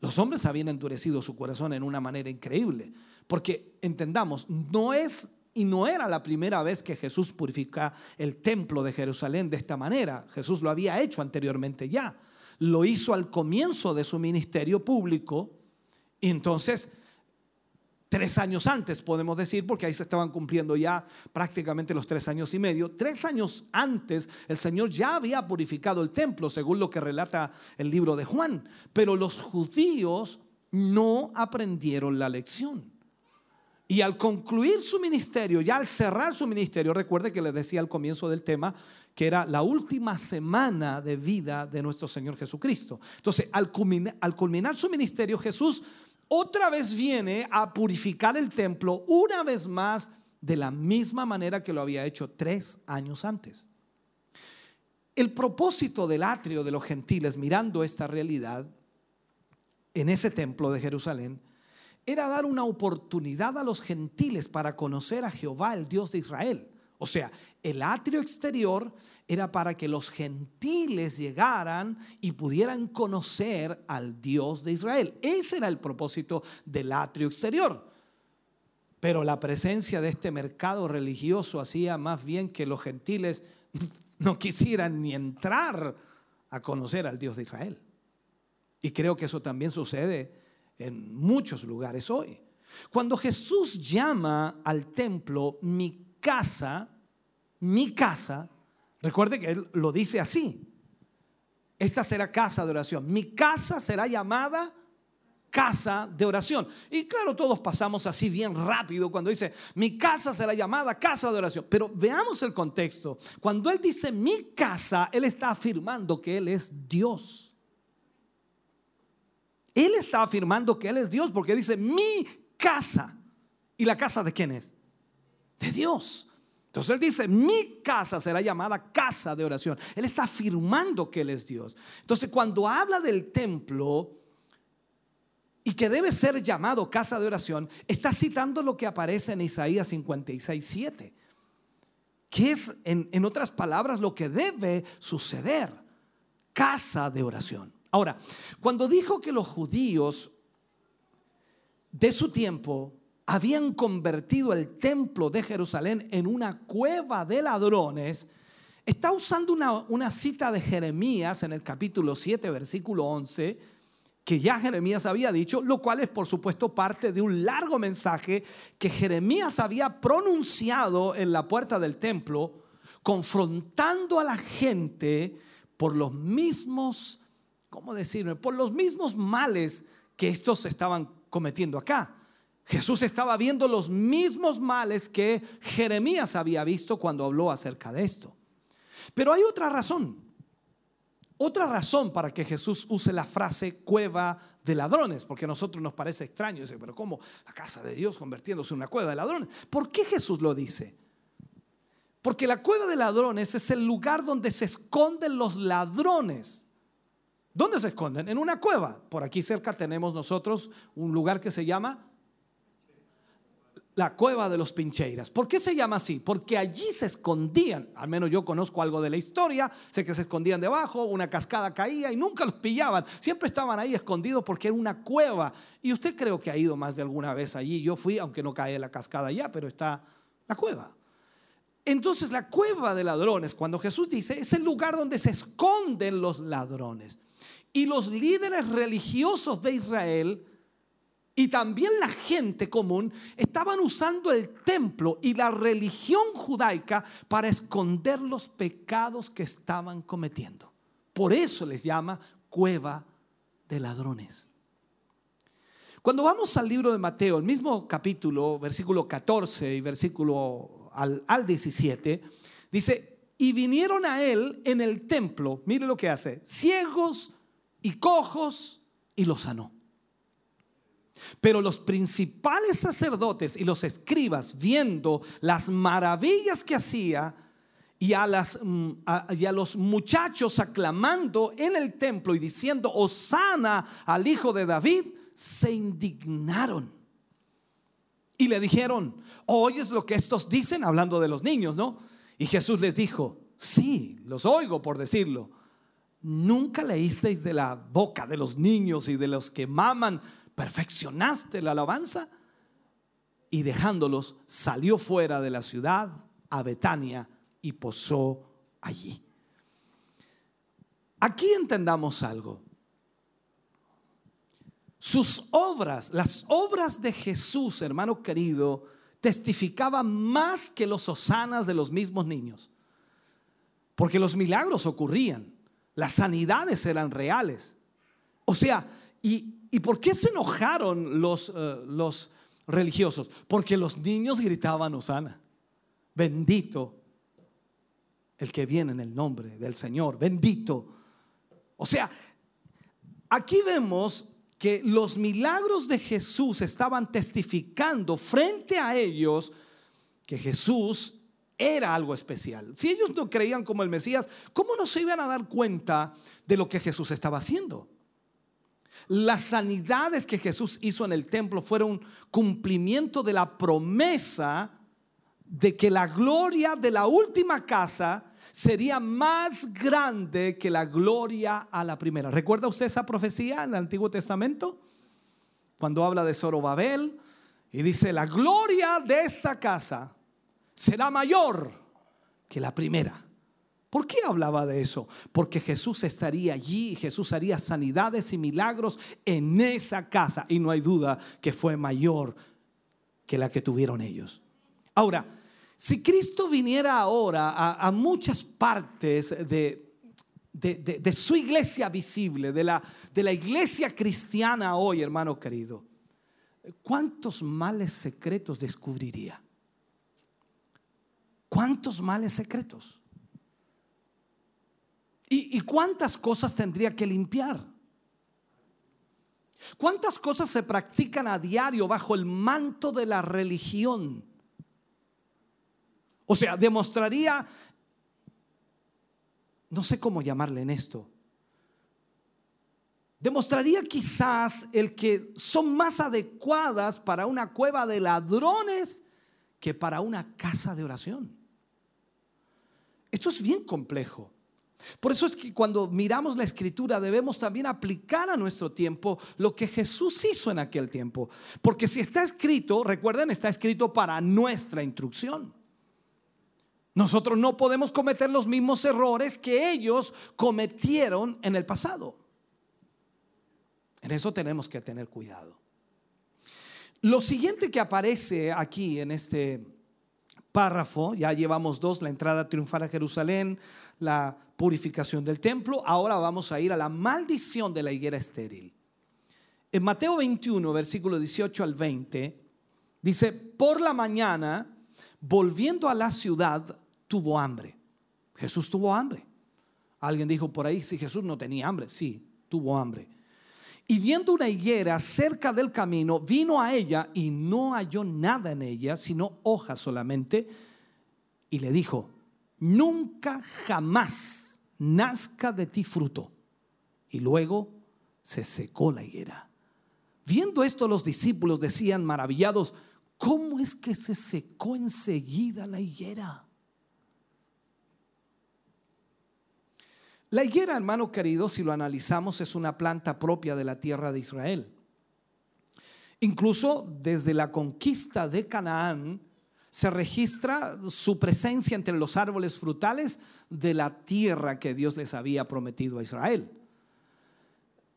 Los hombres habían endurecido su corazón en una manera increíble, porque entendamos, no es y no era la primera vez que Jesús purifica el templo de Jerusalén de esta manera. Jesús lo había hecho anteriormente ya. Lo hizo al comienzo de su ministerio público. Y entonces tres años antes, podemos decir, porque ahí se estaban cumpliendo ya prácticamente los tres años y medio. Tres años antes el Señor ya había purificado el templo, según lo que relata el libro de Juan. Pero los judíos no aprendieron la lección. Y al concluir su ministerio, ya al cerrar su ministerio, recuerde que les decía al comienzo del tema que era la última semana de vida de nuestro Señor Jesucristo. Entonces, al culminar, al culminar su ministerio, Jesús otra vez viene a purificar el templo, una vez más de la misma manera que lo había hecho tres años antes. El propósito del atrio de los gentiles mirando esta realidad en ese templo de Jerusalén era dar una oportunidad a los gentiles para conocer a Jehová, el Dios de Israel. O sea, el atrio exterior era para que los gentiles llegaran y pudieran conocer al Dios de Israel. Ese era el propósito del atrio exterior. Pero la presencia de este mercado religioso hacía más bien que los gentiles no quisieran ni entrar a conocer al Dios de Israel. Y creo que eso también sucede en muchos lugares hoy. Cuando Jesús llama al templo mi casa, mi casa, recuerde que él lo dice así. Esta será casa de oración. Mi casa será llamada casa de oración. Y claro, todos pasamos así bien rápido cuando dice, mi casa será llamada casa de oración. Pero veamos el contexto. Cuando él dice mi casa, él está afirmando que él es Dios. Él está afirmando que él es Dios porque dice mi casa. ¿Y la casa de quién es? De Dios. Él dice, mi casa será llamada casa de oración. Él está afirmando que él es Dios. Entonces cuando habla del templo, y que debe ser llamado casa de oración, está citando lo que aparece en Isaías 56, 7, que es, en, en otras palabras, lo que debe suceder, casa de oración. Ahora, cuando dijo que los judíos de su tiempo habían convertido el templo de Jerusalén en una cueva de ladrones, está usando una, cita de Jeremías en el capítulo 7, versículo 11, que ya Jeremías había dicho, lo cual es por supuesto parte de un largo mensaje que Jeremías había pronunciado en la puerta del templo, confrontando a la gente por los mismos, ¿cómo decirme? Por los mismos males que estos estaban cometiendo acá. Jesús estaba viendo los mismos males que Jeremías había visto cuando habló acerca de esto. Pero hay otra razón. Otra razón para que Jesús use la frase cueva de ladrones, porque a nosotros nos parece extraño, dice, pero ¿cómo la casa de Dios convirtiéndose en una cueva de ladrones? ¿Por qué Jesús lo dice? Porque la cueva de ladrones es el lugar donde se esconden los ladrones. ¿Dónde se esconden? En una cueva. Por aquí cerca tenemos nosotros un lugar que se llama la cueva de los Pincheiras. ¿Por qué se llama así? Porque allí se escondían, al menos yo conozco algo de la historia, sé que se escondían debajo, una cascada caía y nunca los pillaban, siempre estaban ahí escondidos porque era una cueva. Y usted creo que ha ido más de alguna vez allí, yo fui, aunque no cae la cascada ya, pero está la cueva. Entonces la cueva de ladrones, cuando Jesús dice, es el lugar donde se esconden los ladrones. Y los líderes religiosos de Israel y también la gente común estaban usando el templo y la religión judaica para esconder los pecados que estaban cometiendo. Por eso les llama cueva de ladrones. Cuando vamos al libro de Mateo, el mismo capítulo, versículo 14 y versículo al, al 17, dice, y vinieron a él en el templo, mire lo que hace, ciegos y cojos y los sanó. Pero los principales sacerdotes y los escribas, viendo las maravillas que hacía y a, las, mm, y a los muchachos aclamando en el templo y diciendo, Osana al hijo de David, se indignaron. Y le dijeron, ¿oyes lo que estos dicen? Hablando de los niños, ¿no? Y Jesús les dijo, sí, los oigo por decirlo. ¿Nunca leísteis de la boca de los niños y de los que maman perfeccionaste la alabanza. Y dejándolos, salió fuera de la ciudad a Betania y posó allí. Aquí entendamos algo. Sus obras, las obras de Jesús, hermano querido, testificaban más que los osanas de los mismos niños. Porque los milagros ocurrían, las sanidades eran reales. O sea, y ¿Y por qué se enojaron los, eh, los religiosos? Porque los niños gritaban, Osana, bendito el que viene en el nombre del Señor, bendito. O sea, aquí vemos que los milagros de Jesús estaban testificando frente a ellos que Jesús era algo especial. Si ellos no creían como el Mesías, ¿cómo no se iban a dar cuenta de lo que Jesús estaba haciendo? Las sanidades que Jesús hizo en el templo fueron cumplimiento de la promesa de que la gloria de la última casa sería más grande que la gloria a la primera. ¿Recuerda usted esa profecía en el Antiguo Testamento? Cuando habla de Zorobabel y dice, la gloria de esta casa será mayor que la primera. ¿Por qué hablaba de eso? Porque Jesús estaría allí Jesús haría sanidades y milagros en esa casa. Y no hay duda que fue mayor que la que tuvieron ellos. Ahora, si Cristo viniera ahora a, muchas partes de, de, su iglesia visible, de la, de la iglesia cristiana hoy, hermano querido, ¿cuántos males secretos descubriría? ¿Cuántos males secretos? ¿Y, cuántas cosas tendría que limpiar? ¿Cuántas cosas se practican a diario bajo el manto de la religión? O sea, demostraría, no sé cómo llamarle en esto, demostraría quizás el que son más adecuadas para una cueva de ladrones que para una casa de oración. Esto es bien complejo. Por eso es que cuando miramos la escritura debemos también aplicar a nuestro tiempo lo que Jesús hizo en aquel tiempo. Porque si está escrito, recuerden, está escrito para nuestra instrucción. Nosotros no podemos cometer los mismos errores que ellos cometieron en el pasado. En eso tenemos que tener cuidado. Lo siguiente que aparece aquí en este párrafo, ya llevamos dos, la entrada triunfal a Jerusalén, la purificación del templo, ahora vamos a ir a la maldición de la higuera estéril. En Mateo 21, versículo 18 al 20, dice, por la mañana, volviendo a la ciudad, tuvo hambre. Jesús tuvo hambre. Alguien dijo por ahí, si Jesús no tenía hambre, sí, tuvo hambre. Y viendo una higuera cerca del camino, vino a ella y no halló nada en ella, sino hojas solamente. Y le dijo, nunca jamás nazca de ti fruto. Y luego se secó la higuera. Viendo esto los discípulos decían maravillados, ¿cómo es que se secó enseguida la higuera? La higuera, hermano querido, si lo analizamos, es una planta propia de la tierra de Israel. Incluso desde la conquista de Canaán se registra su presencia entre los árboles frutales de la tierra que Dios les había prometido a Israel.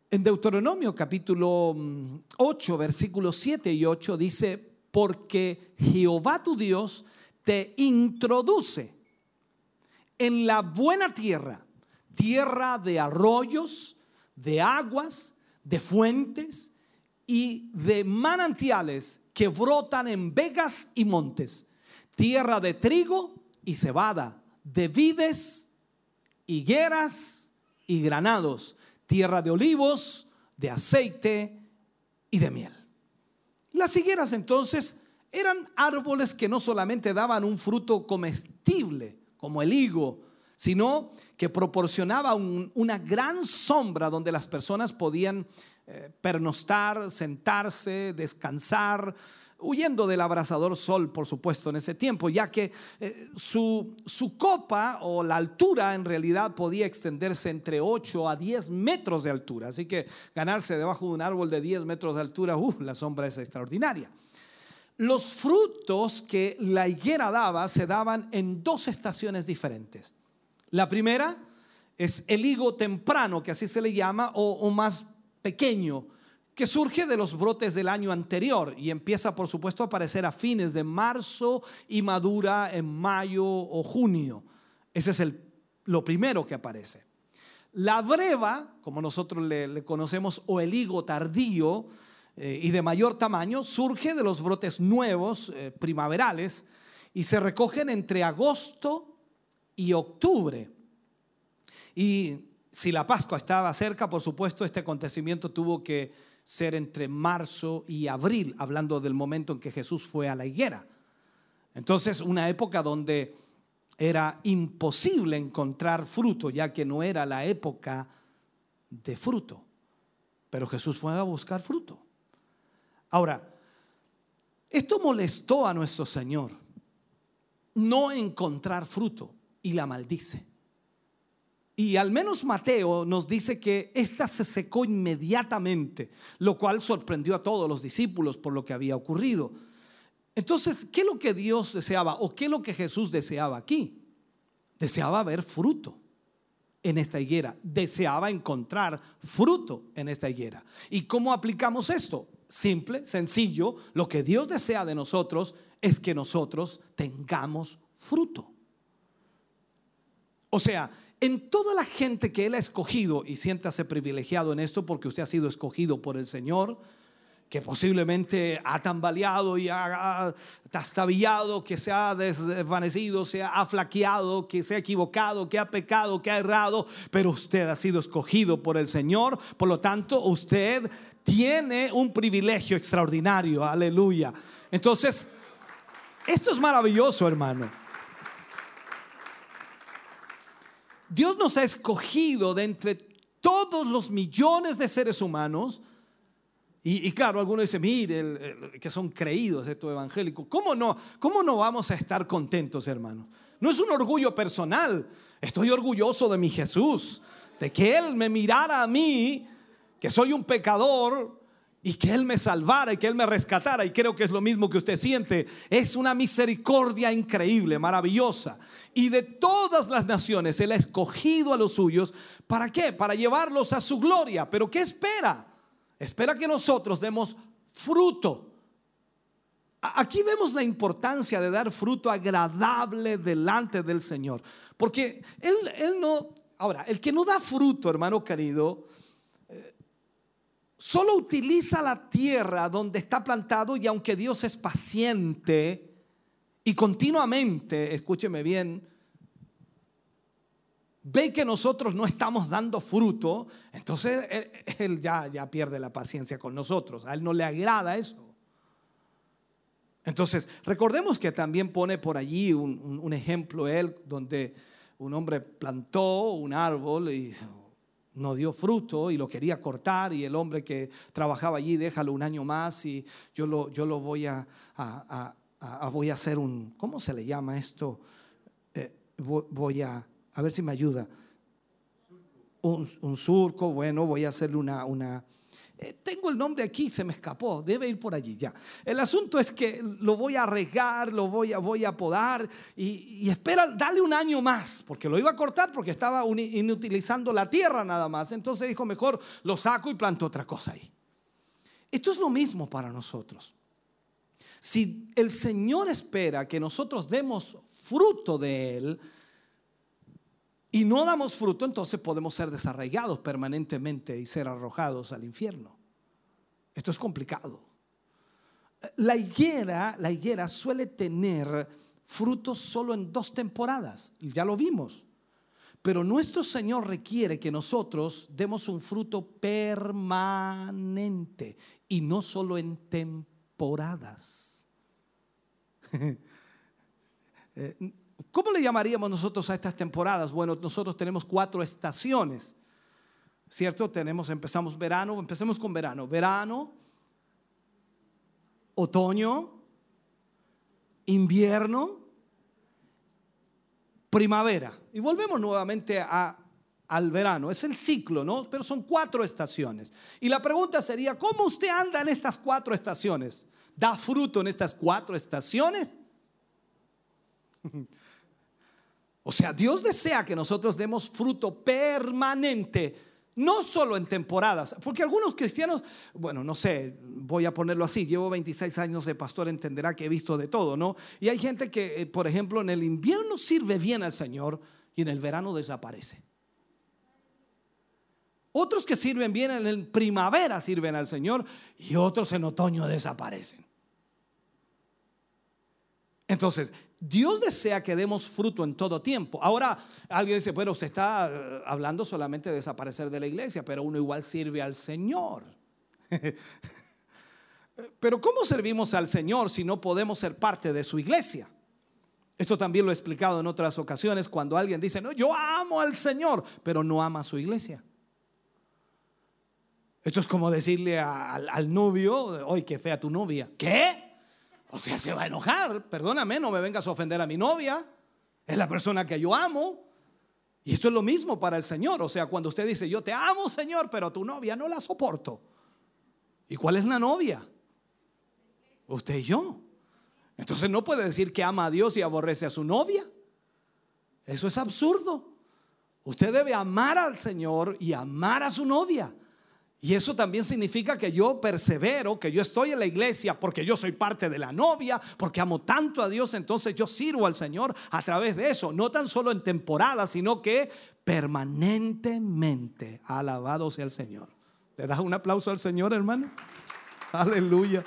En Deuteronomio capítulo 8, mm, versículos 7 y 8 dice, porque Jehová tu Dios te introduce en la buena tierra tierra de arroyos, de aguas, de fuentes y de manantiales que brotan en vegas y montes, tierra de trigo y cebada, de vides, higueras y granados, tierra de olivos, de aceite y de miel. Las higueras entonces eran árboles que no solamente daban un fruto comestible, como el higo, sino que proporcionaba una gran sombra donde las personas podían eh, pernostar, sentarse, descansar, huyendo del abrasador sol, por supuesto, en ese tiempo, ya que eh, su, su, copa o la altura en realidad podía extenderse entre 8 a 10 metros de altura. Así que ganarse debajo de un árbol de 10 metros de altura, uh, la sombra es extraordinaria. Los frutos que la higuera daba se daban en dos estaciones diferentes. La primera es el higo temprano, que así se le llama, o, más pequeño, que surge de los brotes del año anterior y empieza, por supuesto, a aparecer a fines de marzo y madura en mayo o junio. Ese es el, lo primero que aparece. La breva, como nosotros le, conocemos, o el higo tardío eh, y de mayor tamaño, surge de los brotes nuevos, eh, primaverales, y se recogen entre agosto y octubre. Y si la Pascua estaba cerca, por supuesto, este acontecimiento tuvo que ser entre marzo y abril, hablando del momento en que Jesús fue a la higuera. Entonces, una época donde era imposible encontrar fruto, ya que no era la época de fruto. Pero Jesús fue a buscar fruto. Ahora, esto molestó a nuestro Señor, no encontrar fruto, y la maldice. Y al menos Mateo nos dice que ésta se secó inmediatamente, lo cual sorprendió a todos los discípulos por lo que había ocurrido. Entonces, ¿qué es lo que Dios deseaba o qué es lo que Jesús deseaba aquí? Deseaba ver fruto en esta higuera, deseaba encontrar fruto en esta higuera. ¿Y cómo aplicamos esto? Simple, sencillo, lo que Dios desea de nosotros es que nosotros tengamos fruto. O sea, en toda la gente que Él ha escogido, y siéntase privilegiado en esto porque usted ha sido escogido por el Señor, que posiblemente ha tambaleado y ha tastabillado, que se ha desvanecido, se ha flaqueado, que se ha equivocado, que ha pecado, que ha errado, pero usted ha sido escogido por el Señor, por lo tanto usted tiene un privilegio extraordinario, aleluya. Entonces, esto es maravilloso, hermano. Dios nos ha escogido de entre todos los millones de seres humanos. Y, claro, algunos dicen, mire, que son creídos estos evangélicos. ¿Cómo no, ¿Cómo no vamos a estar contentos, hermanos? No es un orgullo personal. Estoy orgulloso de mi Jesús, de que Él me mirara a mí, que soy un pecador, y que Él me salvara y que Él me rescatara. Y creo que es lo mismo que usted siente. Es una misericordia increíble, maravillosa. Y de todas las naciones Él ha escogido a los suyos. ¿Para qué? Para llevarlos a su gloria. Pero ¿qué espera? Espera que nosotros demos fruto. Aquí vemos la importancia de dar fruto agradable delante del Señor. Porque Él, él no... Ahora, el que no da fruto, hermano querido, solo utiliza la tierra donde está plantado y aunque Dios es paciente y continuamente, escúcheme bien, ve que nosotros no estamos dando fruto, entonces él, ya, ya pierde la paciencia con nosotros. A él no le agrada eso. Entonces, recordemos que también pone por allí un, un ejemplo él donde un hombre plantó un árbol y no dio fruto y lo quería cortar y el hombre que trabajaba allí déjalo un año más y yo lo, yo lo voy a, voy a hacer un, ¿cómo se le llama esto? Eh, voy a, a ver si me ayuda. Un, un, surco, bueno, voy a hacerle una, una, eh, tengo el nombre aquí, se me escapó, debe ir por allí ya. El asunto es que lo voy a regar, lo voy a, voy a podar y, espera, dale un año más, porque lo iba a cortar porque estaba inutilizando la tierra nada más. Entonces dijo, mejor lo saco y planto otra cosa ahí. Esto es lo mismo para nosotros. Si el Señor espera que nosotros demos fruto de Él, y no damos fruto, entonces podemos ser desarraigados permanentemente y ser arrojados al infierno. Esto es complicado. La higuera, la higuera suele tener frutos solo en dos temporadas, ya lo vimos. Pero nuestro Señor requiere que nosotros demos un fruto permanente y no solo en temporadas. ¿Cómo le llamaríamos nosotros a estas temporadas? Bueno, nosotros tenemos cuatro estaciones, ¿cierto? Tenemos, empezamos verano, empecemos con verano. Verano, otoño, invierno, primavera. Y volvemos nuevamente a, al verano. Es el ciclo, ¿no? Pero son cuatro estaciones. Y la pregunta sería, ¿cómo usted anda en estas cuatro estaciones? ¿Da fruto en estas cuatro estaciones? O sea, Dios desea que nosotros demos fruto permanente, no solo en temporadas, porque algunos cristianos, bueno, no sé, voy a ponerlo así, llevo 26 años de pastor, entenderá que he visto de todo, ¿no? Y hay gente que, eh, por ejemplo, en el invierno sirve bien al Señor y en el verano desaparece. Otros que sirven bien en primavera sirven al Señor y otros en otoño desaparecen. Entonces, Dios desea que demos fruto en todo tiempo. Ahora, alguien dice, bueno, usted está eh, hablando solamente de desaparecer de la iglesia, pero uno igual sirve al Señor. pero ¿cómo servimos al Señor si no podemos ser parte de su iglesia? Esto también lo he explicado en otras ocasiones cuando alguien dice, no, yo amo al Señor, pero no ama a su iglesia. Esto es como decirle al novio, hoy qué fea tu novia. ¿Qué? O sea, se va a enojar. Perdóname, no me vengas a ofender a mi novia. Es la persona que yo amo. Y esto es lo mismo para el Señor. O sea, cuando usted dice, yo te amo, Señor, pero tu novia no la soporto. ¿Y cuál es la novia? Usted y yo. Entonces no puede decir que ama a Dios y aborrece a su novia. Eso es absurdo. Usted debe amar al Señor y amar a su novia. Y eso también significa que yo persevero, que yo estoy en la iglesia porque yo soy parte de la novia, porque amo tanto a Dios, entonces yo sirvo al Señor a través de eso, no tan solo en temporada, sino que permanentemente. Alabado sea el Señor. ¿Le das un aplauso al Señor, hermano? Aleluya.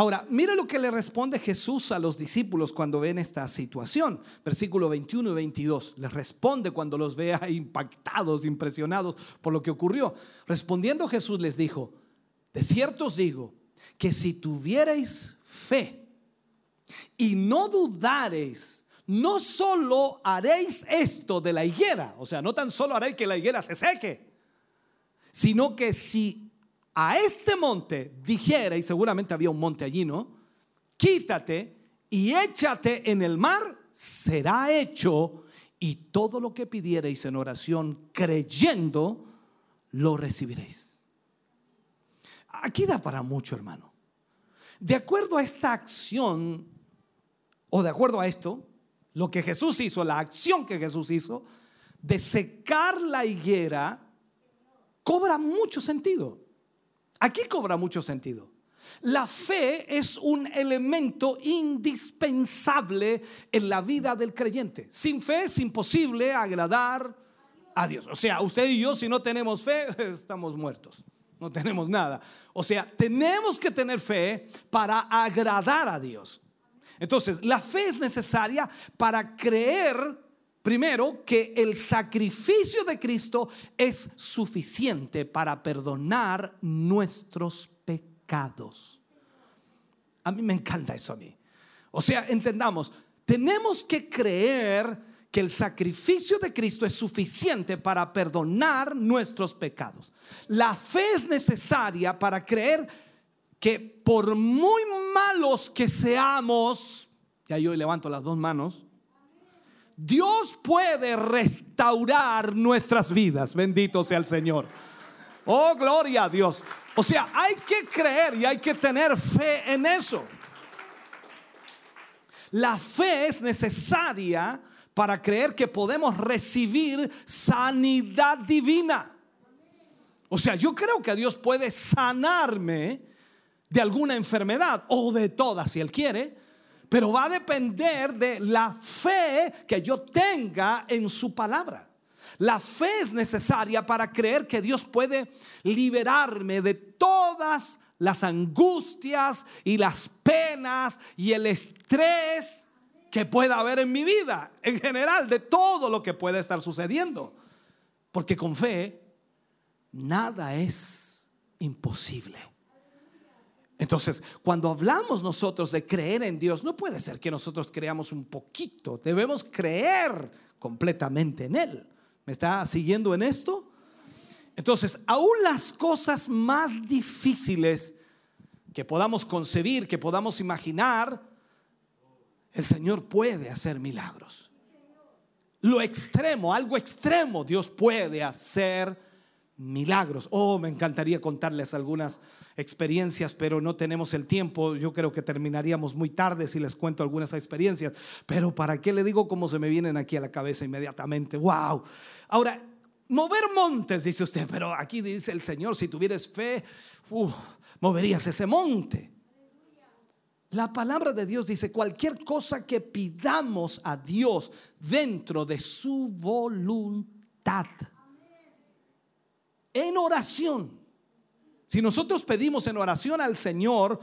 Ahora, mira lo que le responde Jesús a los discípulos cuando ven esta situación. Versículo 21 y 22. Les responde cuando los vea impactados, impresionados por lo que ocurrió. Respondiendo Jesús les dijo, de cierto os digo que si tuvierais fe y no dudareis, no solo haréis esto de la higuera, o sea, no tan solo haréis que la higuera se seque, sino que si a este monte dijera, y seguramente había un monte allí, ¿no? Quítate y échate en el mar, será hecho, y todo lo que pidiereis en oración, creyendo, lo recibiréis. Aquí da para mucho, hermano. De acuerdo a esta acción, o de acuerdo a esto, lo que Jesús hizo, la acción que Jesús hizo, de secar la higuera, cobra mucho sentido. Aquí cobra mucho sentido. La fe es un elemento indispensable en la vida del creyente. Sin fe es imposible agradar a Dios. O sea, usted y yo si no tenemos fe, estamos muertos. No tenemos nada. O sea, tenemos que tener fe para agradar a Dios. Entonces, la fe es necesaria para creer Primero, que el sacrificio de Cristo es suficiente para perdonar nuestros pecados. A mí me encanta eso a mí. O sea, entendamos, tenemos que creer que el sacrificio de Cristo es suficiente para perdonar nuestros pecados. La fe es necesaria para creer que por muy malos que seamos, ya yo levanto las dos manos, Dios puede restaurar nuestras vidas. Bendito sea el Señor. Oh, gloria a Dios. O sea, hay que creer y hay que tener fe en eso. La fe es necesaria para creer que podemos recibir sanidad divina. O sea, yo creo que Dios puede sanarme de alguna enfermedad o de todas si Él quiere pero va a depender de la fe que yo tenga en su palabra. La fe es necesaria para creer que Dios puede liberarme de todas las angustias y las penas y el estrés que pueda haber en mi vida, en general, de todo lo que puede estar sucediendo. Porque con fe, nada es imposible. Entonces, cuando hablamos nosotros de creer en Dios, no puede ser que nosotros creamos un poquito, debemos creer completamente en Él. ¿Me está siguiendo en esto? Entonces, aún las cosas más difíciles que podamos concebir, que podamos imaginar, el Señor puede hacer milagros. Lo extremo, algo extremo, Dios puede hacer milagros. Oh, me encantaría contarles algunas experiencias, pero no tenemos el tiempo. Yo creo que terminaríamos muy tarde si les cuento algunas experiencias. Pero ¿para qué le digo cómo se me vienen aquí a la cabeza inmediatamente? ¡Wow! Ahora, mover montes, dice usted, pero aquí dice el Señor, si tuvieras fe, moverías ese monte. La palabra de Dios dice, cualquier cosa que pidamos a Dios dentro de su voluntad. En oración. Si nosotros pedimos en oración al Señor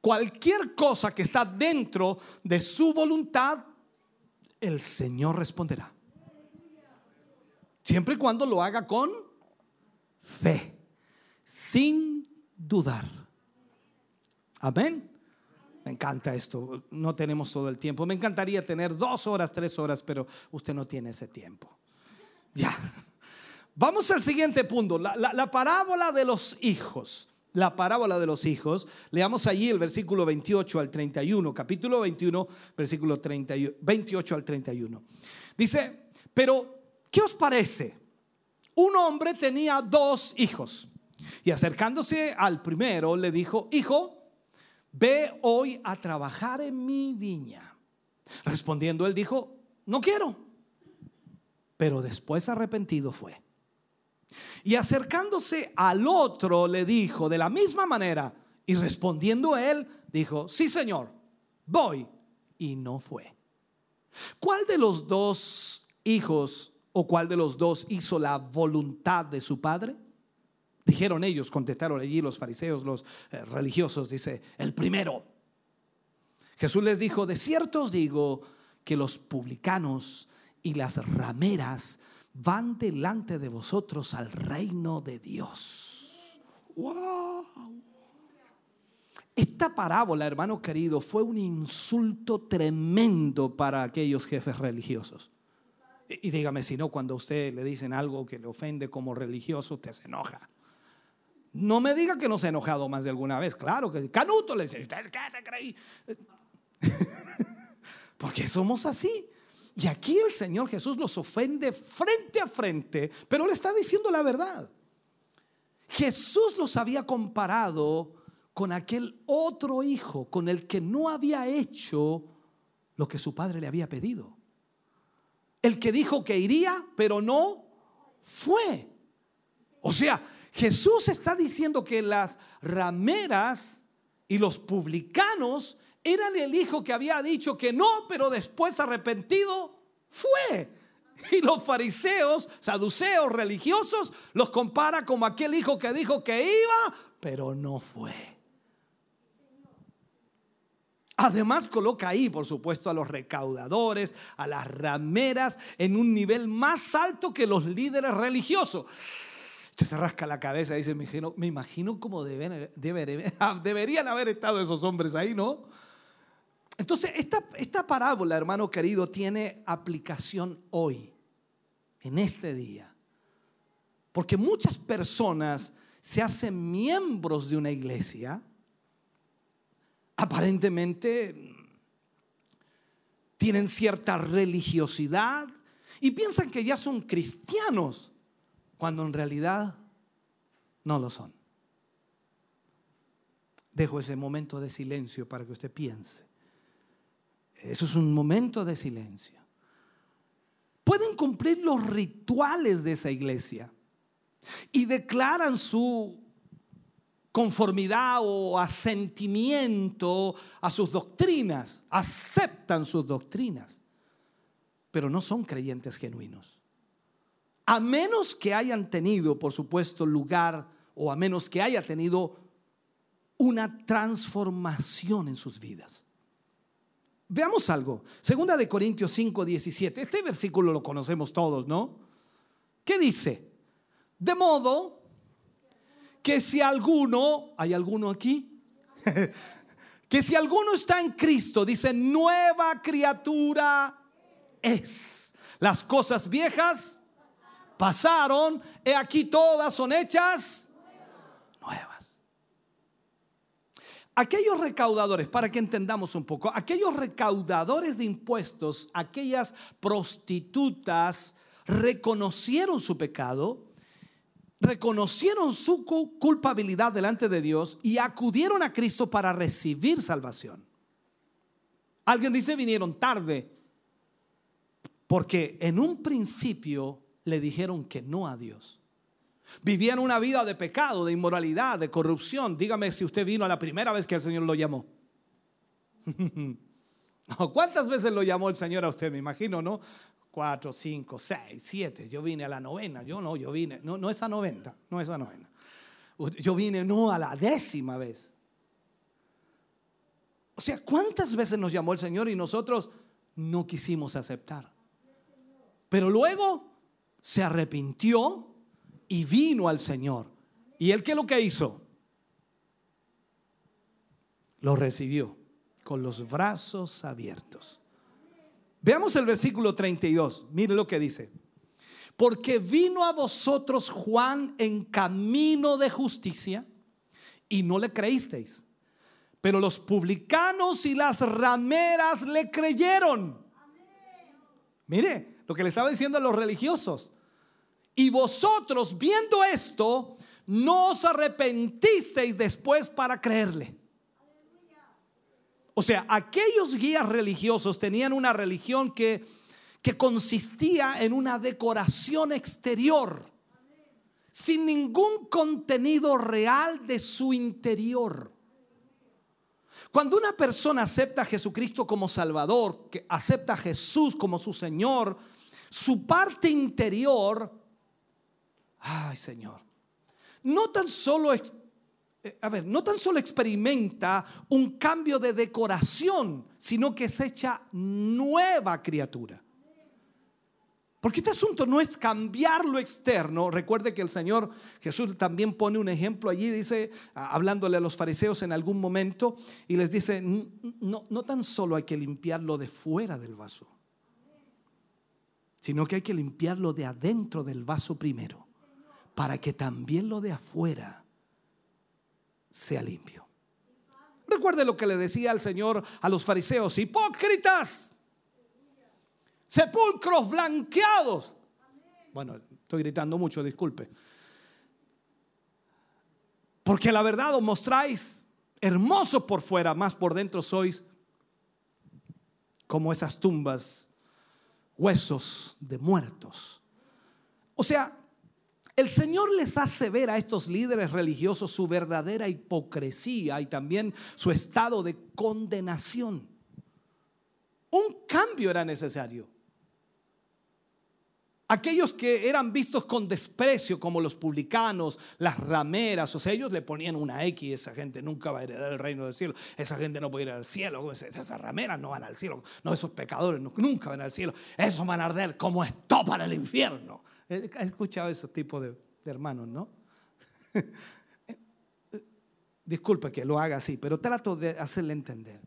cualquier cosa que está dentro de su voluntad, el Señor responderá. Siempre y cuando lo haga con fe, sin dudar. Amén. Me encanta esto. No tenemos todo el tiempo. Me encantaría tener dos horas, tres horas, pero usted no tiene ese tiempo. Ya. Vamos al siguiente punto. La, la- la parábola de los hijos. La parábola de los hijos. Leamos allí el versículo 28 al 31. Capítulo 21, versículo 31, 28 al 31. Dice, pero ¿qué os parece? Un hombre tenía dos hijos. Y acercándose al primero le dijo, hijo, ve hoy a trabajar en mi viña. Respondiendo él dijo, no quiero. Pero después arrepentido fue. Y acercándose al otro le dijo de la misma manera. Y respondiendo él, dijo, sí señor, voy. Y no fue. ¿Cuál de los dos hijos o cuál de los dos hizo la voluntad de su padre? Dijeron ellos, contestaron allí los fariseos, los eh, religiosos, dice, el primero. Jesús les dijo, de cierto os digo que los publicanos y las rameras van delante de vosotros al reino de Dios. ¡Wow! Esta parábola, hermano querido, fue un insulto tremendo para aquellos jefes religiosos. Y dígame si no, cuando a usted le dicen algo que le ofende como religioso, usted se enoja. No me diga que no se ha enojado más de alguna vez. Claro que sí. Canuto le dice, ¿usted qué te creí? Porque somos así. Y aquí el Señor Jesús los ofende frente a frente, pero le está diciendo la verdad. Jesús los había comparado con aquel otro hijo con el que no había hecho lo que su padre le había pedido. El que dijo que iría, pero no fue. O sea, Jesús está diciendo que las rameras y los publicanos eran el hijo que había dicho que no, pero después arrepentido fue. Y los fariseos, saduceos, religiosos, los compara como aquel hijo que dijo que iba, pero no fue. Además coloca ahí, por supuesto, a los recaudadores, a las rameras, en un nivel más alto que los líderes religiosos. Se rasca la cabeza y dice, me imagino, me imagino cómo deben- deber- deberían haber estado esos hombres ahí, ¿no? Entonces, esta, esta parábola, hermano querido, tiene aplicación hoy, en este día. Porque muchas personas se hacen miembros de una iglesia, aparentemente tienen cierta religiosidad y piensan que ya son cristianos, cuando en realidad no lo son. Dejo ese momento de silencio para que usted piense. Eso es un momento de silencio. Pueden cumplir los rituales de esa iglesia y declaran su conformidad o asentimiento a sus doctrinas, aceptan sus doctrinas, pero no son creyentes genuinos. A menos que hayan tenido, por supuesto, lugar o a menos que haya tenido una transformación en sus vidas. Veamos algo. Segunda de Corintios 5, 17. Este versículo lo conocemos todos, ¿no? ¿Qué dice? De modo que si alguno, ¿hay alguno aquí? que si alguno está en Cristo, dice, nueva criatura es. Las cosas viejas pasaron, he aquí todas son hechas nuevas. Aquellos recaudadores, para que entendamos un poco, aquellos recaudadores de impuestos, aquellas prostitutas, reconocieron su pecado, reconocieron su cu- culpabilidad delante de Dios y acudieron a Cristo para recibir salvación. Alguien dice vinieron tarde porque en un principio le dijeron que no a Dios. Vivían una vida de pecado, de inmoralidad, de corrupción. Dígame si usted vino a la primera vez que el Señor lo llamó. ¿Cuántas veces lo llamó el Señor a usted? Me imagino, ¿no? Cuatro, cinco, seis, siete. Yo vine a la novena. Yo no, yo vine. No, no es a noventa, no es a novena. Yo vine no a la décima vez. O sea, ¿cuántas veces nos llamó el Señor y nosotros no quisimos aceptar? Pero luego se arrepintió y vino al Señor. ¿Y él qué es lo que hizo? lo recibió con los brazos abiertos. Veamos el versículo 32. Mire lo que dice. Porque vino a vosotros Juan en camino de justicia y no le creísteis. Pero los publicanos y las rameras le creyeron. Mire lo que le estaba diciendo a los religiosos. Y vosotros viendo esto, no os arrepentisteis después para creerle. O sea, aquellos guías religiosos tenían una religión que, que consistía en una decoración exterior, sin ningún contenido real de su interior. Cuando una persona acepta a Jesucristo como Salvador, que acepta a Jesús como su Señor, su parte interior, ay Señor, no tan solo eh, a ver, no tan solo experimenta un cambio de decoración, sino que se echa nueva criatura. Porque este asunto no es cambiar lo externo. Recuerde que el Señor Jesús también pone un ejemplo allí, dice, hablándole a los fariseos en algún momento, y les dice, no, no tan solo hay que limpiar lo de fuera del vaso, sino que hay que limpiarlo de adentro del vaso primero, para que también lo de afuera sea limpio. Recuerde lo que le decía el Señor a los fariseos, hipócritas, sepulcros blanqueados. Bueno, estoy gritando mucho, disculpe. Porque la verdad os mostráis hermosos por fuera, más por dentro sois como esas tumbas, huesos de muertos. O sea, el Señor les hace ver a estos líderes religiosos su verdadera hipocresía y también su estado de condenación. Un cambio era necesario. Aquellos que eran vistos con desprecio, como los publicanos, las rameras, o sea, ellos le ponían una X, esa gente nunca va a heredar el reino del cielo, esa gente no puede ir al cielo, esas rameras no van al cielo, no, esos pecadores nunca van al cielo, esos van a arder como esto para el infierno. He escuchado ese tipo de, hermanos, ¿no? Disculpe que lo haga así, pero trato de hacerle entender.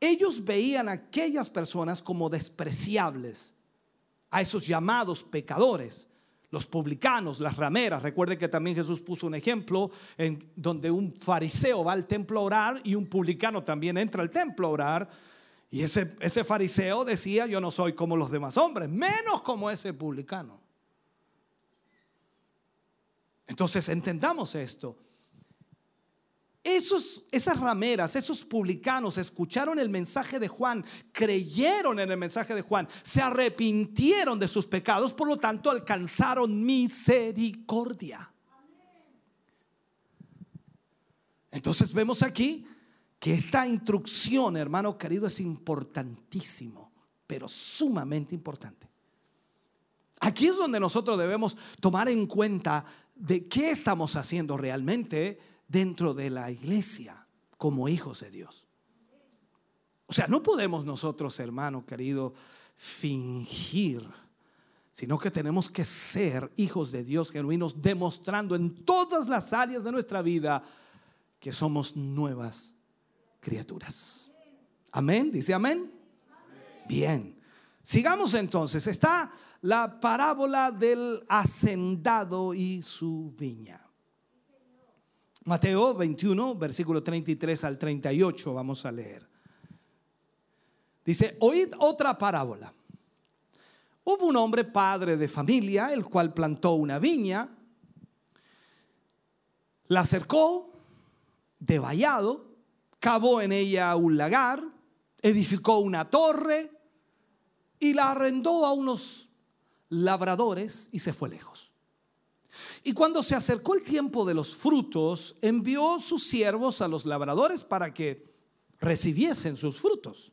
Ellos veían a aquellas personas como despreciables, a esos llamados pecadores, los publicanos, las rameras. Recuerde que también Jesús puso un ejemplo en donde un fariseo va al templo a orar y un publicano también entra al templo a orar. Y ese, ese fariseo decía, yo no soy como los demás hombres, menos como ese publicano. Entonces entendamos esto. Esos, esas rameras, esos publicanos escucharon el mensaje de Juan, creyeron en el mensaje de Juan, se arrepintieron de sus pecados, por lo tanto alcanzaron misericordia. Entonces vemos aquí que esta instrucción, hermano querido, es importantísimo, pero sumamente importante. Aquí es donde nosotros debemos tomar en cuenta de qué estamos haciendo realmente dentro de la iglesia como hijos de Dios. O sea, no podemos nosotros, hermano querido, fingir, sino que tenemos que ser hijos de Dios genuinos, demostrando en todas las áreas de nuestra vida que somos nuevas criaturas. Amén, dice amén. Bien, sigamos entonces. Está la parábola del hacendado y su viña. Mateo 21, versículo 33 al 38, vamos a leer. Dice, oíd otra parábola. Hubo un hombre padre de familia, el cual plantó una viña, la cercó de vallado, cavó en ella un lagar, edificó una torre y la arrendó a unos labradores y se fue lejos. Y cuando se acercó el tiempo de los frutos, envió sus siervos a los labradores para que recibiesen sus frutos.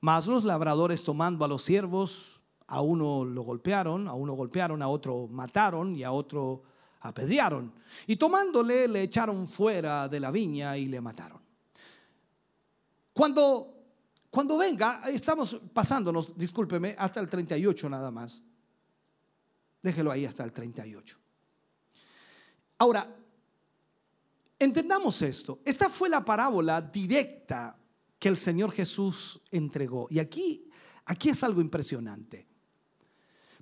Mas los labradores tomando a los siervos, a uno lo golpearon, a uno golpearon, a otro mataron y a otro apedrearon. Y tomándole le echaron fuera de la viña y le mataron. Cuando, cuando venga, estamos pasándonos, discúlpeme, hasta el 38 nada más. Déjelo ahí hasta el 38. Ahora, Entendamos esto. Esta fue la parábola directa que el Señor Jesús entregó. Y aquí, aquí es algo impresionante.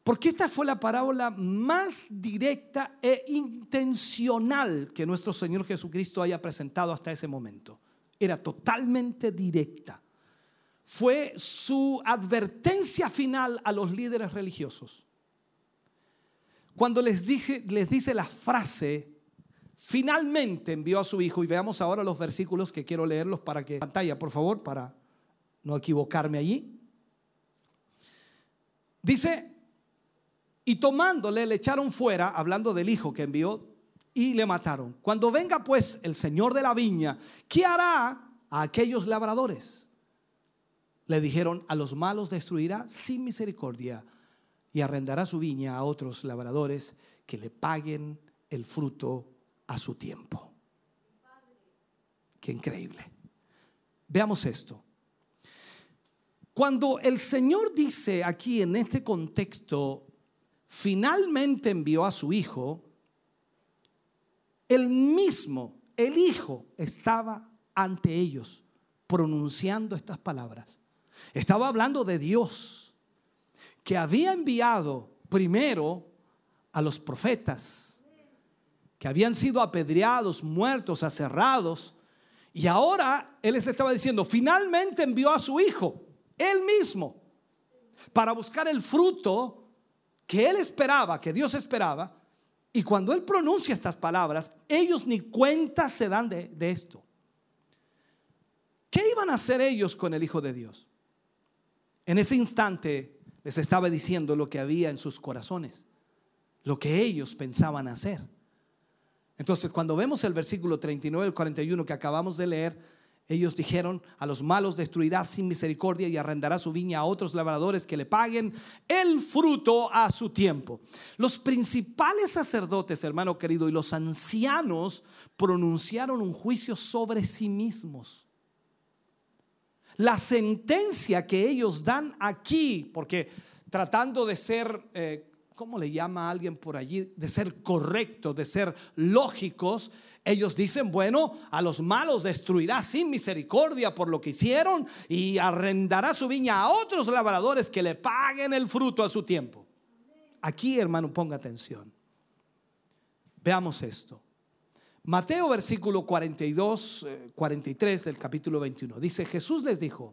Porque esta fue la parábola más directa e intencional que nuestro Señor Jesucristo haya presentado hasta ese momento. Era totalmente directa. Fue su advertencia final a los líderes religiosos. Cuando les, dije, les dice la frase, finalmente envió a su hijo, y veamos ahora los versículos que quiero leerlos para que pantalla, por favor, para no equivocarme allí. Dice, y tomándole le echaron fuera, hablando del hijo que envió, y le mataron. Cuando venga pues el señor de la viña, ¿qué hará a aquellos labradores? Le dijeron, a los malos destruirá sin misericordia y arrendará su viña a otros labradores que le paguen el fruto a su tiempo. Qué increíble. Veamos esto. Cuando el Señor dice aquí en este contexto, finalmente envió a su hijo, el mismo, el hijo, estaba ante ellos pronunciando estas palabras. Estaba hablando de Dios, que había enviado primero a los profetas, que habían sido apedreados, muertos, aserrados, y ahora Él les estaba diciendo, finalmente envió a su hijo, Él mismo, para buscar el fruto que él esperaba, que Dios esperaba, y cuando él pronuncia estas palabras, ellos ni cuenta se dan de, de esto. ¿Qué iban a hacer ellos con el Hijo de Dios? En ese instante les estaba diciendo lo que había en sus corazones, lo que ellos pensaban hacer. Entonces, cuando vemos el versículo 39 al 41 que acabamos de leer, ellos dijeron, a los malos destruirá sin misericordia y arrendará su viña a otros labradores que le paguen el fruto a su tiempo. Los principales sacerdotes, hermano querido, y los ancianos pronunciaron un juicio sobre sí mismos. La sentencia que ellos dan aquí, porque tratando de ser, eh, ¿cómo le llama a alguien por allí? De ser correctos, de ser lógicos, ellos dicen, bueno, a los malos destruirá sin misericordia por lo que hicieron y arrendará su viña a otros labradores que le paguen el fruto a su tiempo. Aquí, hermano, ponga atención. Veamos esto. Mateo versículo 42, 43 del capítulo 21. Dice, Jesús les dijo,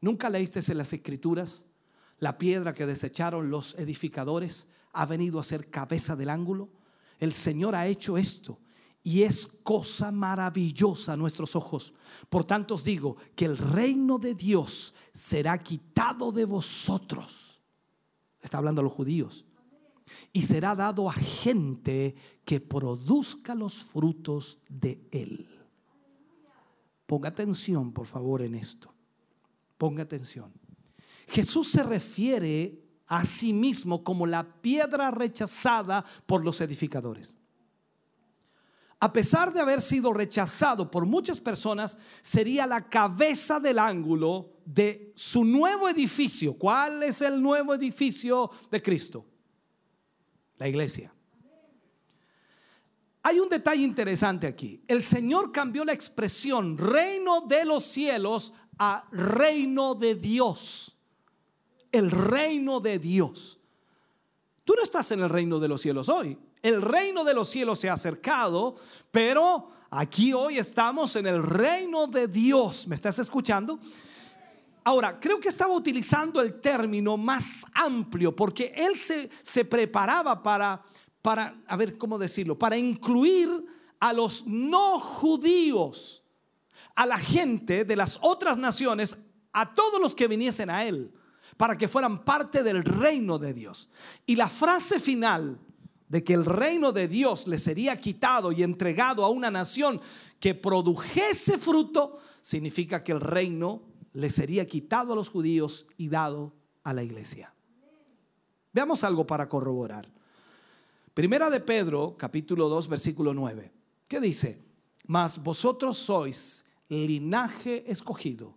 ¿nunca leíste en las escrituras? La piedra que desecharon los edificadores ha venido a ser cabeza del ángulo. El Señor ha hecho esto y es cosa maravillosa a nuestros ojos. Por tanto os digo que el reino de Dios será quitado de vosotros. Está hablando a los judíos. Y será dado a gente que produzca los frutos de él. Ponga atención, por favor, en esto. Ponga atención. Jesús se refiere a sí mismo como la piedra rechazada por los edificadores a pesar de haber sido rechazado por muchas personas, sería la cabeza del ángulo de su nuevo edificio. ¿Cuál es el nuevo edificio de Cristo? La iglesia. Hay un detalle interesante aquí. El Señor cambió la expresión reino de los cielos a reino de Dios. El reino de Dios. Tú no estás en el reino de los cielos hoy. El reino de los cielos se ha acercado, pero aquí hoy estamos en el reino de Dios. ¿Me estás escuchando? Ahora, creo que estaba utilizando el término más amplio porque él se, se preparaba para, para, a ver cómo decirlo, para incluir a los no judíos, a la gente de las otras naciones, a todos los que viniesen a él, para que fueran parte del reino de Dios. Y la frase final de que el reino de Dios le sería quitado y entregado a una nación que produjese fruto, significa que el reino le sería quitado a los judíos y dado a la iglesia. Veamos algo para corroborar. Primera de Pedro, capítulo 2, versículo 9. ¿Qué dice? Mas vosotros sois linaje escogido,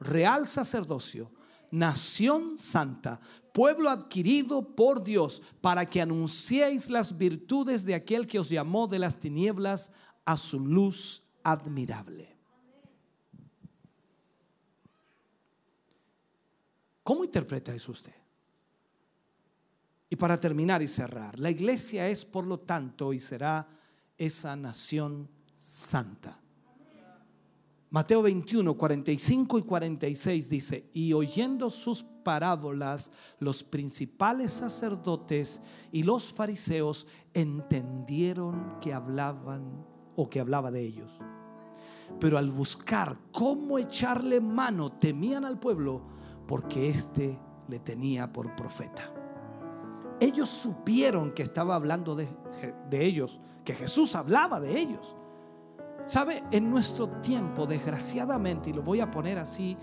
real sacerdocio, nación santa, pueblo adquirido por Dios, para que anunciéis las virtudes de aquel que os llamó de las tinieblas a su luz admirable. ¿Cómo interpreta eso usted? Y para terminar y cerrar, la iglesia es por lo tanto y será esa nación santa. Mateo 21, 45 y 46 dice, y oyendo sus parábolas, los principales sacerdotes y los fariseos entendieron que hablaban o que hablaba de ellos. Pero al buscar cómo echarle mano, temían al pueblo porque éste le tenía por profeta. Ellos supieron que estaba hablando de, ellos, que Jesús hablaba de ellos. ¿Sabe? En nuestro tiempo, desgraciadamente, y lo voy a poner así,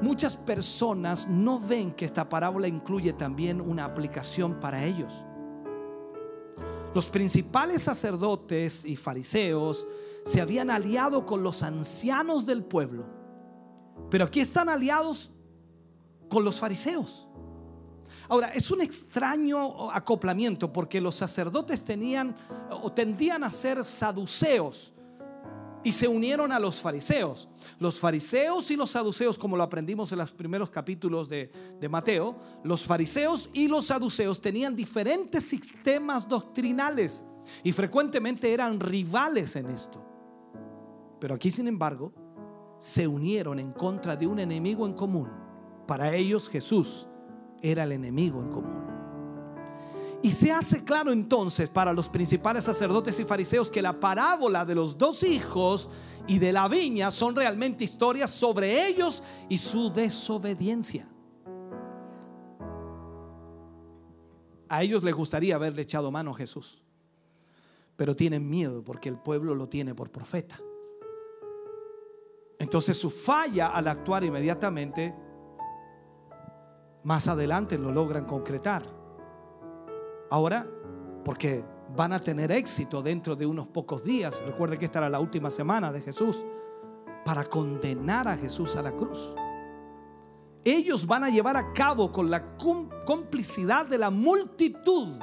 muchas personas no ven que esta parábola incluye también una aplicación para ellos. Los principales sacerdotes y fariseos se habían aliado con los ancianos del pueblo, pero aquí están aliados con los fariseos. Ahora, es un extraño acoplamiento porque los sacerdotes tenían o tendían a ser saduceos y se unieron a los fariseos. Los fariseos y los saduceos, como lo aprendimos en los primeros capítulos de, de, Mateo, los fariseos y los saduceos tenían diferentes sistemas doctrinales y frecuentemente eran rivales en esto. Pero aquí, sin embargo, se unieron en contra de un enemigo en común. Para ellos Jesús era el enemigo en común. Y se hace claro entonces para los principales sacerdotes y fariseos que la parábola de los dos hijos y de la viña son realmente historias sobre ellos y su desobediencia. A ellos les gustaría haberle echado mano a Jesús, pero tienen miedo porque el pueblo lo tiene por profeta. Entonces su falla al actuar inmediatamente, más adelante lo logran concretar. Ahora, porque van a tener éxito dentro de unos pocos días. Recuerde que esta era la última semana de Jesús para condenar a Jesús a la cruz. Ellos van a llevar a cabo con la complicidad de la multitud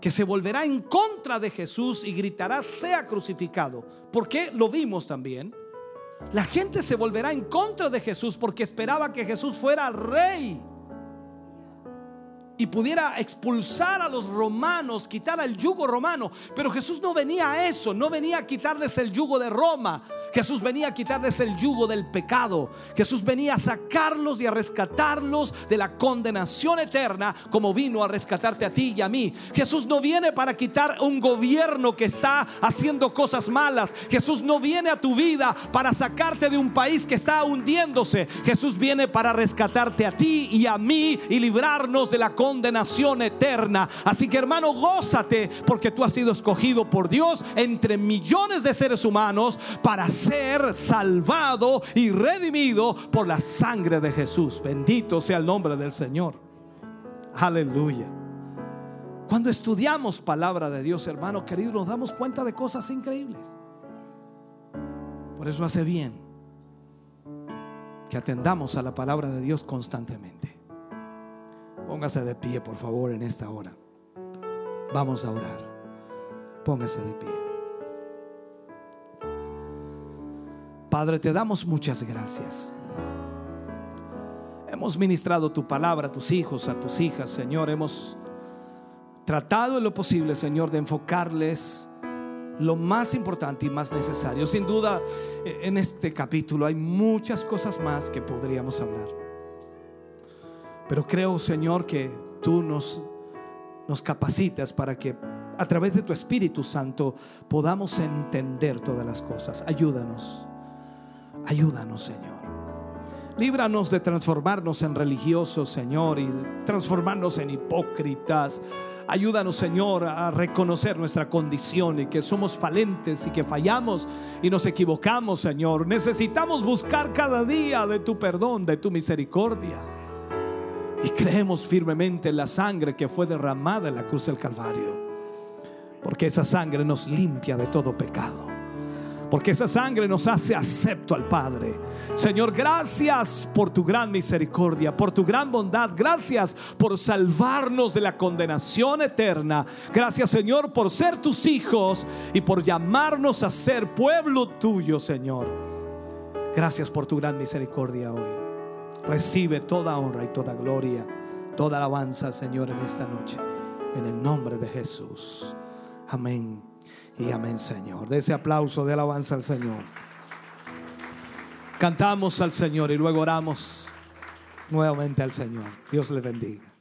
que se volverá en contra de Jesús y gritará, sea crucificado. Porque lo vimos también. La gente se volverá en contra de Jesús porque esperaba que Jesús fuera rey y pudiera expulsar a los romanos, quitar el yugo romano. Pero Jesús no venía a eso, no venía a quitarles el yugo de Roma. Jesús venía a quitarles el yugo del pecado. Jesús venía a sacarlos y a rescatarlos de la condenación eterna como vino a rescatarte a ti y a mí. Jesús no viene para quitar un gobierno que está haciendo cosas malas. Jesús no viene a tu vida para sacarte de un país que está hundiéndose. Jesús viene para rescatarte a ti y a mí y librarnos de la condenación eterna. Así que hermano, gózate porque tú has sido escogido por Dios entre millones de seres humanos para ser salvado y redimido por la sangre de Jesús. Bendito sea el nombre del Señor. Aleluya. Cuando estudiamos palabra de Dios, hermano querido, nos damos cuenta de cosas increíbles. Por eso hace bien que atendamos a la palabra de Dios constantemente. Póngase de pie, por favor, en esta hora. Vamos a orar. Póngase de pie. Padre, te damos muchas gracias. Hemos ministrado tu palabra a tus hijos, a tus hijas, Señor. Hemos tratado en lo posible, Señor, de enfocarles lo más importante y más necesario. Sin duda, en este capítulo hay muchas cosas más que podríamos hablar. Pero creo, Señor, que tú nos, nos capacitas para que a través de tu Espíritu Santo podamos entender todas las cosas. Ayúdanos. Ayúdanos, Señor. Líbranos de transformarnos en religiosos, Señor, y transformarnos en hipócritas. Ayúdanos, Señor, a reconocer nuestra condición y que somos falentes y que fallamos y nos equivocamos, Señor. Necesitamos buscar cada día de tu perdón, de tu misericordia. Y creemos firmemente en la sangre que fue derramada en la cruz del Calvario. Porque esa sangre nos limpia de todo pecado porque esa sangre nos hace acepto al Padre. Señor, gracias por tu gran misericordia, por tu gran bondad. Gracias por salvarnos de la condenación eterna. Gracias, Señor, por ser tus hijos y por llamarnos a ser pueblo tuyo, Señor. Gracias por tu gran misericordia hoy. Recibe toda honra y toda gloria, toda alabanza, Señor, en esta noche. En el nombre de Jesús. Amén y amén, Señor. De ese aplauso de alabanza al Señor. Cantamos al Señor y luego oramos nuevamente al Señor. Dios le bendiga.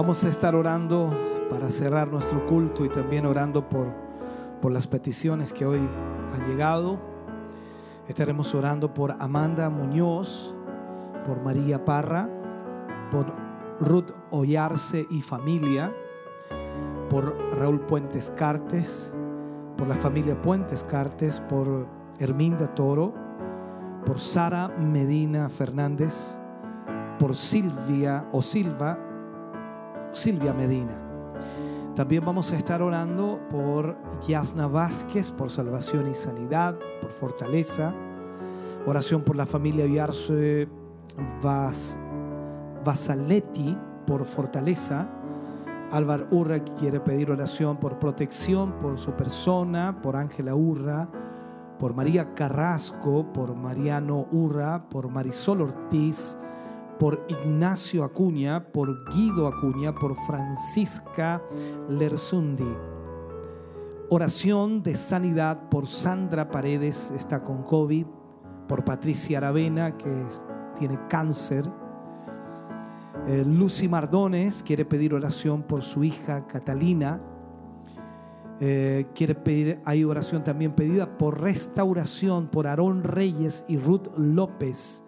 Vamos a estar orando para cerrar nuestro culto y también orando por, por las peticiones que hoy han llegado. Estaremos orando por Amanda Muñoz, por María Parra, por Ruth Ollarse y familia, por Raúl Puentes Cartes, por la familia Puentes Cartes, por Herminda Toro, por Sara Medina Fernández, por Silvia o Silva, Silvia Medina. También vamos a estar orando por Yasna Vázquez, por salvación y sanidad, por fortaleza. Oración por la familia Yarse Vas, Vasaletti, por fortaleza. Álvaro Urra quiere pedir oración por protección, por su persona, por Ángela Urra, por María Carrasco, por Mariano Urra, por Marisol Ortiz, por Ignacio Acuña, por Guido Acuña, por Francisca Lersundi. Oración de sanidad por Sandra Paredes, está con COVID, por Patricia Aravena, que tiene cáncer. Eh, Lucy Mardones quiere pedir oración por su hija Catalina. Eh, quiere pedir, hay oración también pedida por restauración por Aarón Reyes y Ruth López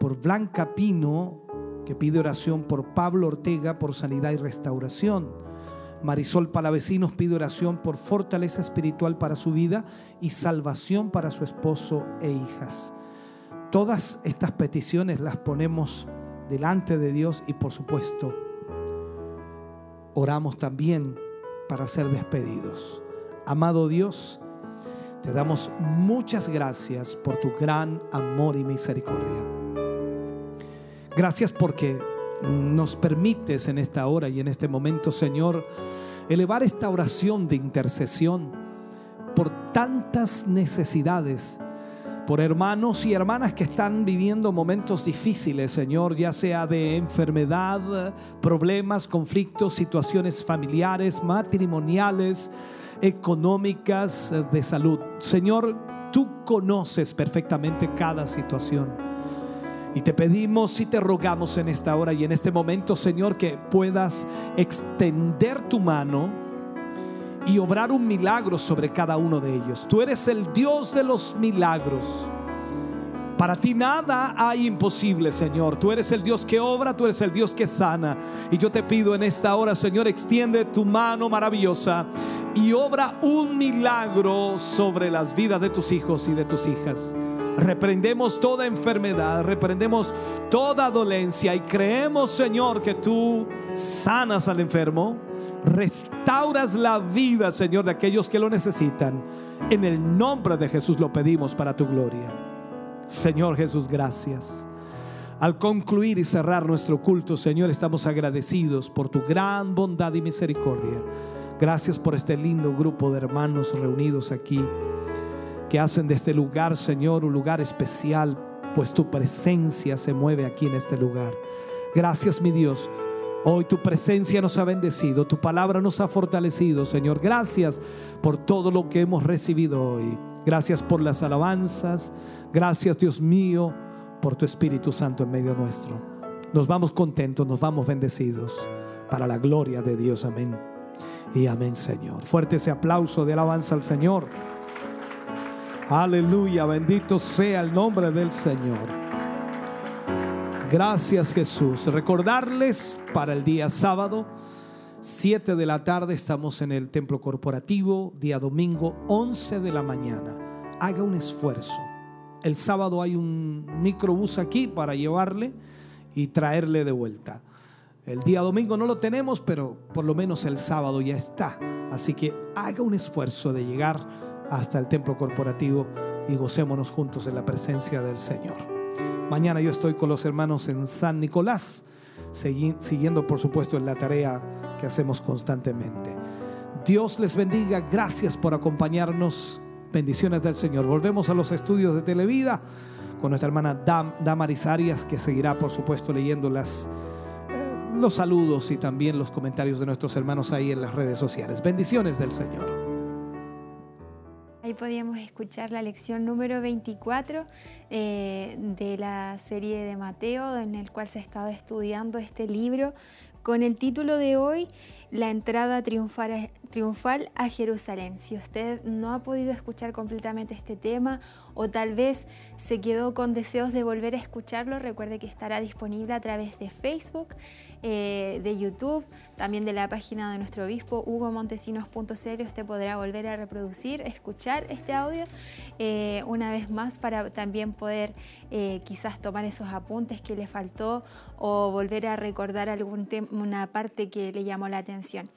por Blanca Pino, que pide oración por Pablo Ortega, por sanidad y restauración. Marisol Palavecinos pide oración por fortaleza espiritual para su vida y salvación para su esposo e hijas. Todas estas peticiones las ponemos delante de Dios y por supuesto oramos también para ser despedidos. Amado Dios, te damos muchas gracias por tu gran amor y misericordia. Gracias porque nos permites en esta hora y en este momento, Señor, elevar esta oración de intercesión por tantas necesidades, por hermanos y hermanas que están viviendo momentos difíciles, Señor, ya sea de enfermedad, problemas, conflictos, situaciones familiares, matrimoniales, económicas, de salud. Señor, tú conoces perfectamente cada situación. Y te pedimos y te rogamos en esta hora y en este momento, Señor, que puedas extender tu mano y obrar un milagro sobre cada uno de ellos. Tú eres el Dios de los milagros. Para ti nada hay imposible, Señor. Tú eres el Dios que obra, tú eres el Dios que sana. Y yo te pido en esta hora, Señor, extiende tu mano maravillosa y obra un milagro sobre las vidas de tus hijos y de tus hijas. Reprendemos toda enfermedad, reprendemos toda dolencia y creemos, Señor, que tú sanas al enfermo, restauras la vida, Señor, de aquellos que lo necesitan. En el nombre de Jesús lo pedimos para tu gloria. Señor Jesús, gracias. Al concluir y cerrar nuestro culto, Señor, estamos agradecidos por tu gran bondad y misericordia. Gracias por este lindo grupo de hermanos reunidos aquí que hacen de este lugar, Señor, un lugar especial, pues tu presencia se mueve aquí en este lugar. Gracias, mi Dios. Hoy tu presencia nos ha bendecido, tu palabra nos ha fortalecido, Señor. Gracias por todo lo que hemos recibido hoy. Gracias por las alabanzas. Gracias, Dios mío, por tu Espíritu Santo en medio nuestro. Nos vamos contentos, nos vamos bendecidos para la gloria de Dios. Amén. Y amén, Señor. Fuerte ese aplauso de alabanza al Señor. Aleluya, bendito sea el nombre del Señor. Gracias Jesús. Recordarles para el día sábado, 7 de la tarde, estamos en el templo corporativo, día domingo, 11 de la mañana. Haga un esfuerzo. El sábado hay un microbús aquí para llevarle y traerle de vuelta. El día domingo no lo tenemos, pero por lo menos el sábado ya está. Así que haga un esfuerzo de llegar hasta el templo corporativo y gocémonos juntos en la presencia del Señor. Mañana yo estoy con los hermanos en San Nicolás, siguiendo por supuesto la tarea que hacemos constantemente. Dios les bendiga, gracias por acompañarnos. Bendiciones del Señor. Volvemos a los estudios de Televida con nuestra hermana Dam, Damaris Arias, que seguirá, por supuesto, leyendo las, eh, los saludos y también los comentarios de nuestros hermanos ahí en las redes sociales. Bendiciones del Señor. Ahí podíamos escuchar la lección número 24 eh, de la serie de Mateo, en el cual se ha estado estudiando este libro con el título de hoy, La entrada triunfal, triunfal a Jerusalén. Si usted no ha podido escuchar completamente este tema o tal vez se quedó con deseos de volver a escucharlo, recuerde que estará disponible a través de Facebook, eh, de YouTube, también de la página de nuestro obispo hugomontesinos.cl. Usted podrá volver a reproducir, escuchar este audio eh, una vez más para también poder eh, quizás tomar esos apuntes que le faltó o volver a recordar alguna parte que le llamó la atención.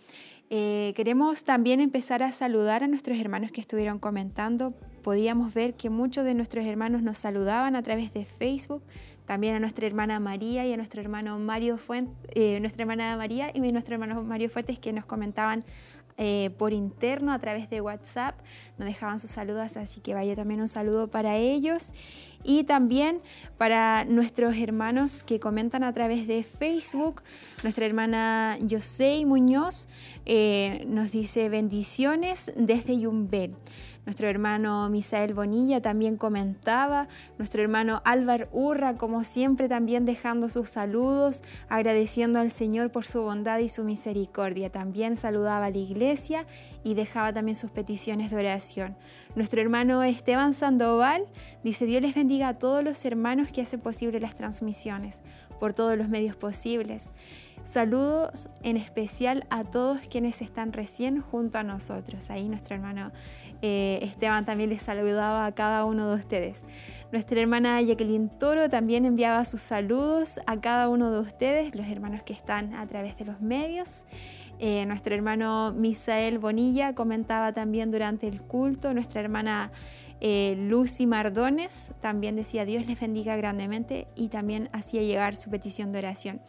Queremos también empezar a saludar a nuestros hermanos que estuvieron comentando. Podíamos ver que muchos de nuestros hermanos nos saludaban a través de Facebook. También a nuestra hermana María y a nuestro hermano Mario Fuentes, eh, nuestra hermana María y nuestro hermano Mario Fuentes que nos comentaban eh, por interno a través de WhatsApp, nos dejaban sus saludos, así que vaya también un saludo para ellos y también para nuestros hermanos que comentan a través de Facebook. Nuestra hermana José Muñoz eh, nos dice bendiciones desde Yumbel. Nuestro hermano Misael Bonilla también comentaba, nuestro hermano Álvaro Urra, como siempre, también dejando sus saludos, agradeciendo al Señor por su bondad y su misericordia. También saludaba a la iglesia y dejaba también sus peticiones de oración. Nuestro hermano Esteban Sandoval dice, Dios les bendiga a todos los hermanos que hacen posible las transmisiones por todos los medios posibles. Saludos en especial a todos quienes están recién junto a nosotros. Ahí nuestro hermano eh, Esteban también les saludaba a cada uno de ustedes. Nuestra hermana Jacqueline Toro también enviaba sus saludos a cada uno de ustedes, los hermanos que están a través de los medios. Eh, nuestro hermano Misael Bonilla comentaba también durante el culto. Nuestra hermana eh, Lucy Mardones también decía Dios les bendiga grandemente y también hacía llegar su petición de oración.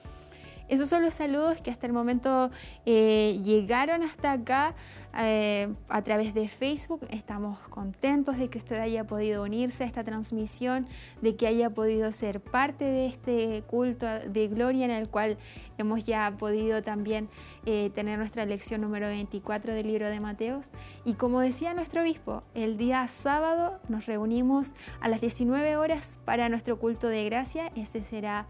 Esos son los saludos que hasta el momento llegaron hasta acá. Eh, a través de Facebook. Estamos contentos de que usted haya podido unirse a esta transmisión, de que haya podido ser parte de este culto de gloria en el cual hemos ya podido también eh, tener nuestra lección número 24 del libro de Mateos. Y como decía nuestro obispo, el día sábado nos reunimos a las 19 horas para nuestro culto de gracia. Ese será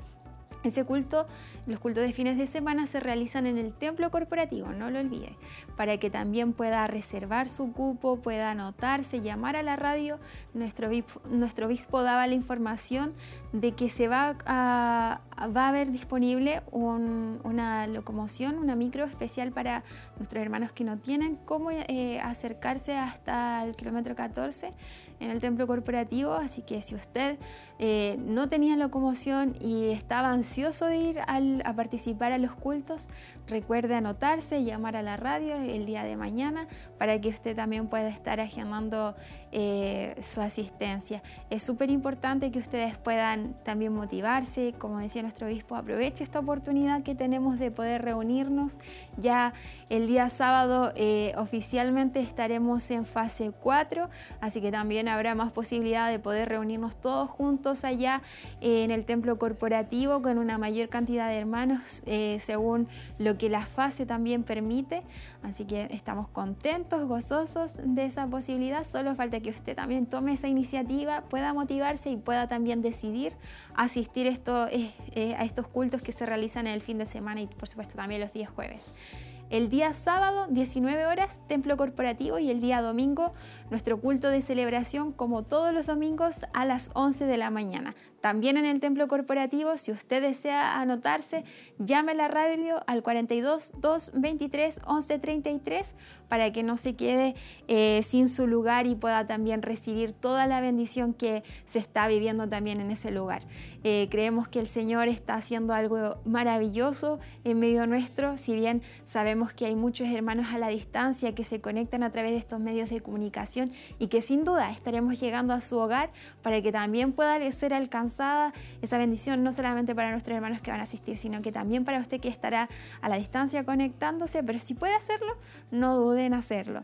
ese culto, los cultos de fines de semana se realizan en el templo corporativo, no lo olvide, para que también pueda reservar su cupo, pueda anotarse, llamar a la radio. Nuestro nuestro obispo daba la información de que se va a, va a haber disponible una locomoción, una micro especial para nuestros hermanos que no tienen cómo eh, acercarse hasta el kilómetro 14 en el templo corporativo. Así que si usted eh, no tenía locomoción y estaba ansioso de ir a participar a los cultos, recuerde anotarse, llamar a la radio el día de mañana para que usted también pueda estar agendando eh, su asistencia. Es súper importante que ustedes puedan también motivarse, como decía nuestro obispo, aproveche esta oportunidad que tenemos de poder reunirnos. Ya el día sábado eh, oficialmente estaremos en fase 4, así que también habrá más posibilidad de poder reunirnos todos juntos allá eh, en el templo corporativo con una mayor cantidad de hermanos según lo que la fase también permite. Así que estamos contentos, gozosos de esa posibilidad. Solo falta que usted también tome esa iniciativa, pueda motivarse y pueda también decidir asistir eh, eh, a estos cultos que se realizan el fin de semana y por supuesto también los días jueves. El día sábado, 19 horas, templo corporativo y el día domingo, nuestro culto de celebración como todos los domingos a las 11 de la mañana. También en el templo corporativo, si usted desea anotarse, llame a la radio al 42 223 1133 para que no se quede eh, sin su lugar y pueda también recibir toda la bendición que se está viviendo también en ese lugar. Eh, creemos que el Señor está haciendo algo maravilloso en medio nuestro, si bien sabemos que hay muchos hermanos a la distancia que se conectan a través de estos medios de comunicación y que sin duda estaremos llegando a su hogar para que también pueda ser alcanzado esa bendición no solamente para nuestros hermanos que van a asistir, sino que también para usted que estará a la distancia conectándose, pero si puede hacerlo, no dude en hacerlo.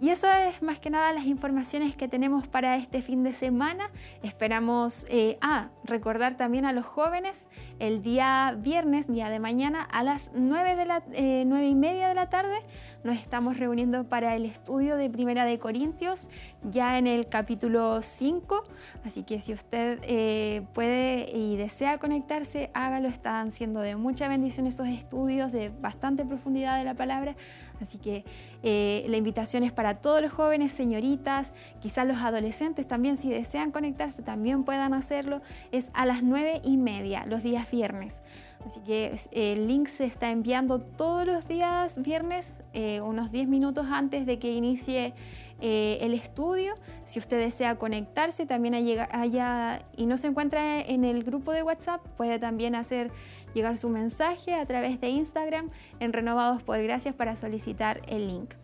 Y eso es más que nada las informaciones que tenemos para este fin de semana. Esperamos, eh, ah, recordar también a los jóvenes, el día viernes, día de mañana, a las 9, de la, eh, y media de la tarde, nos estamos reuniendo para el estudio de Primera de Corintios, ya en el capítulo 5. Así que si usted eh, puede y desea conectarse, hágalo. Están siendo de mucha bendición estos estudios, de bastante profundidad de la palabra. Así que eh, la invitación es para todos los jóvenes, señoritas, quizás los adolescentes también, si desean conectarse, también puedan hacerlo. Es a las nueve y media, los días viernes. Así que el link se está enviando todos los días viernes, eh, unos 10 minutos antes de que inicie eh, el estudio. Si usted desea conectarse también allá y no se encuentra en el grupo de WhatsApp, puede también hacer llegar su mensaje a través de Instagram en Renovados por Gracias para solicitar el link.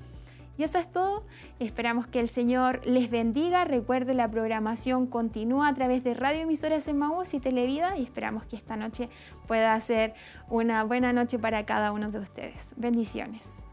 Y eso es todo. Esperamos que el Señor les bendiga. Recuerde, la programación continúa a través de Radio Emisoras en Maús y Televida y esperamos que esta noche pueda ser una buena noche para cada uno de ustedes. Bendiciones.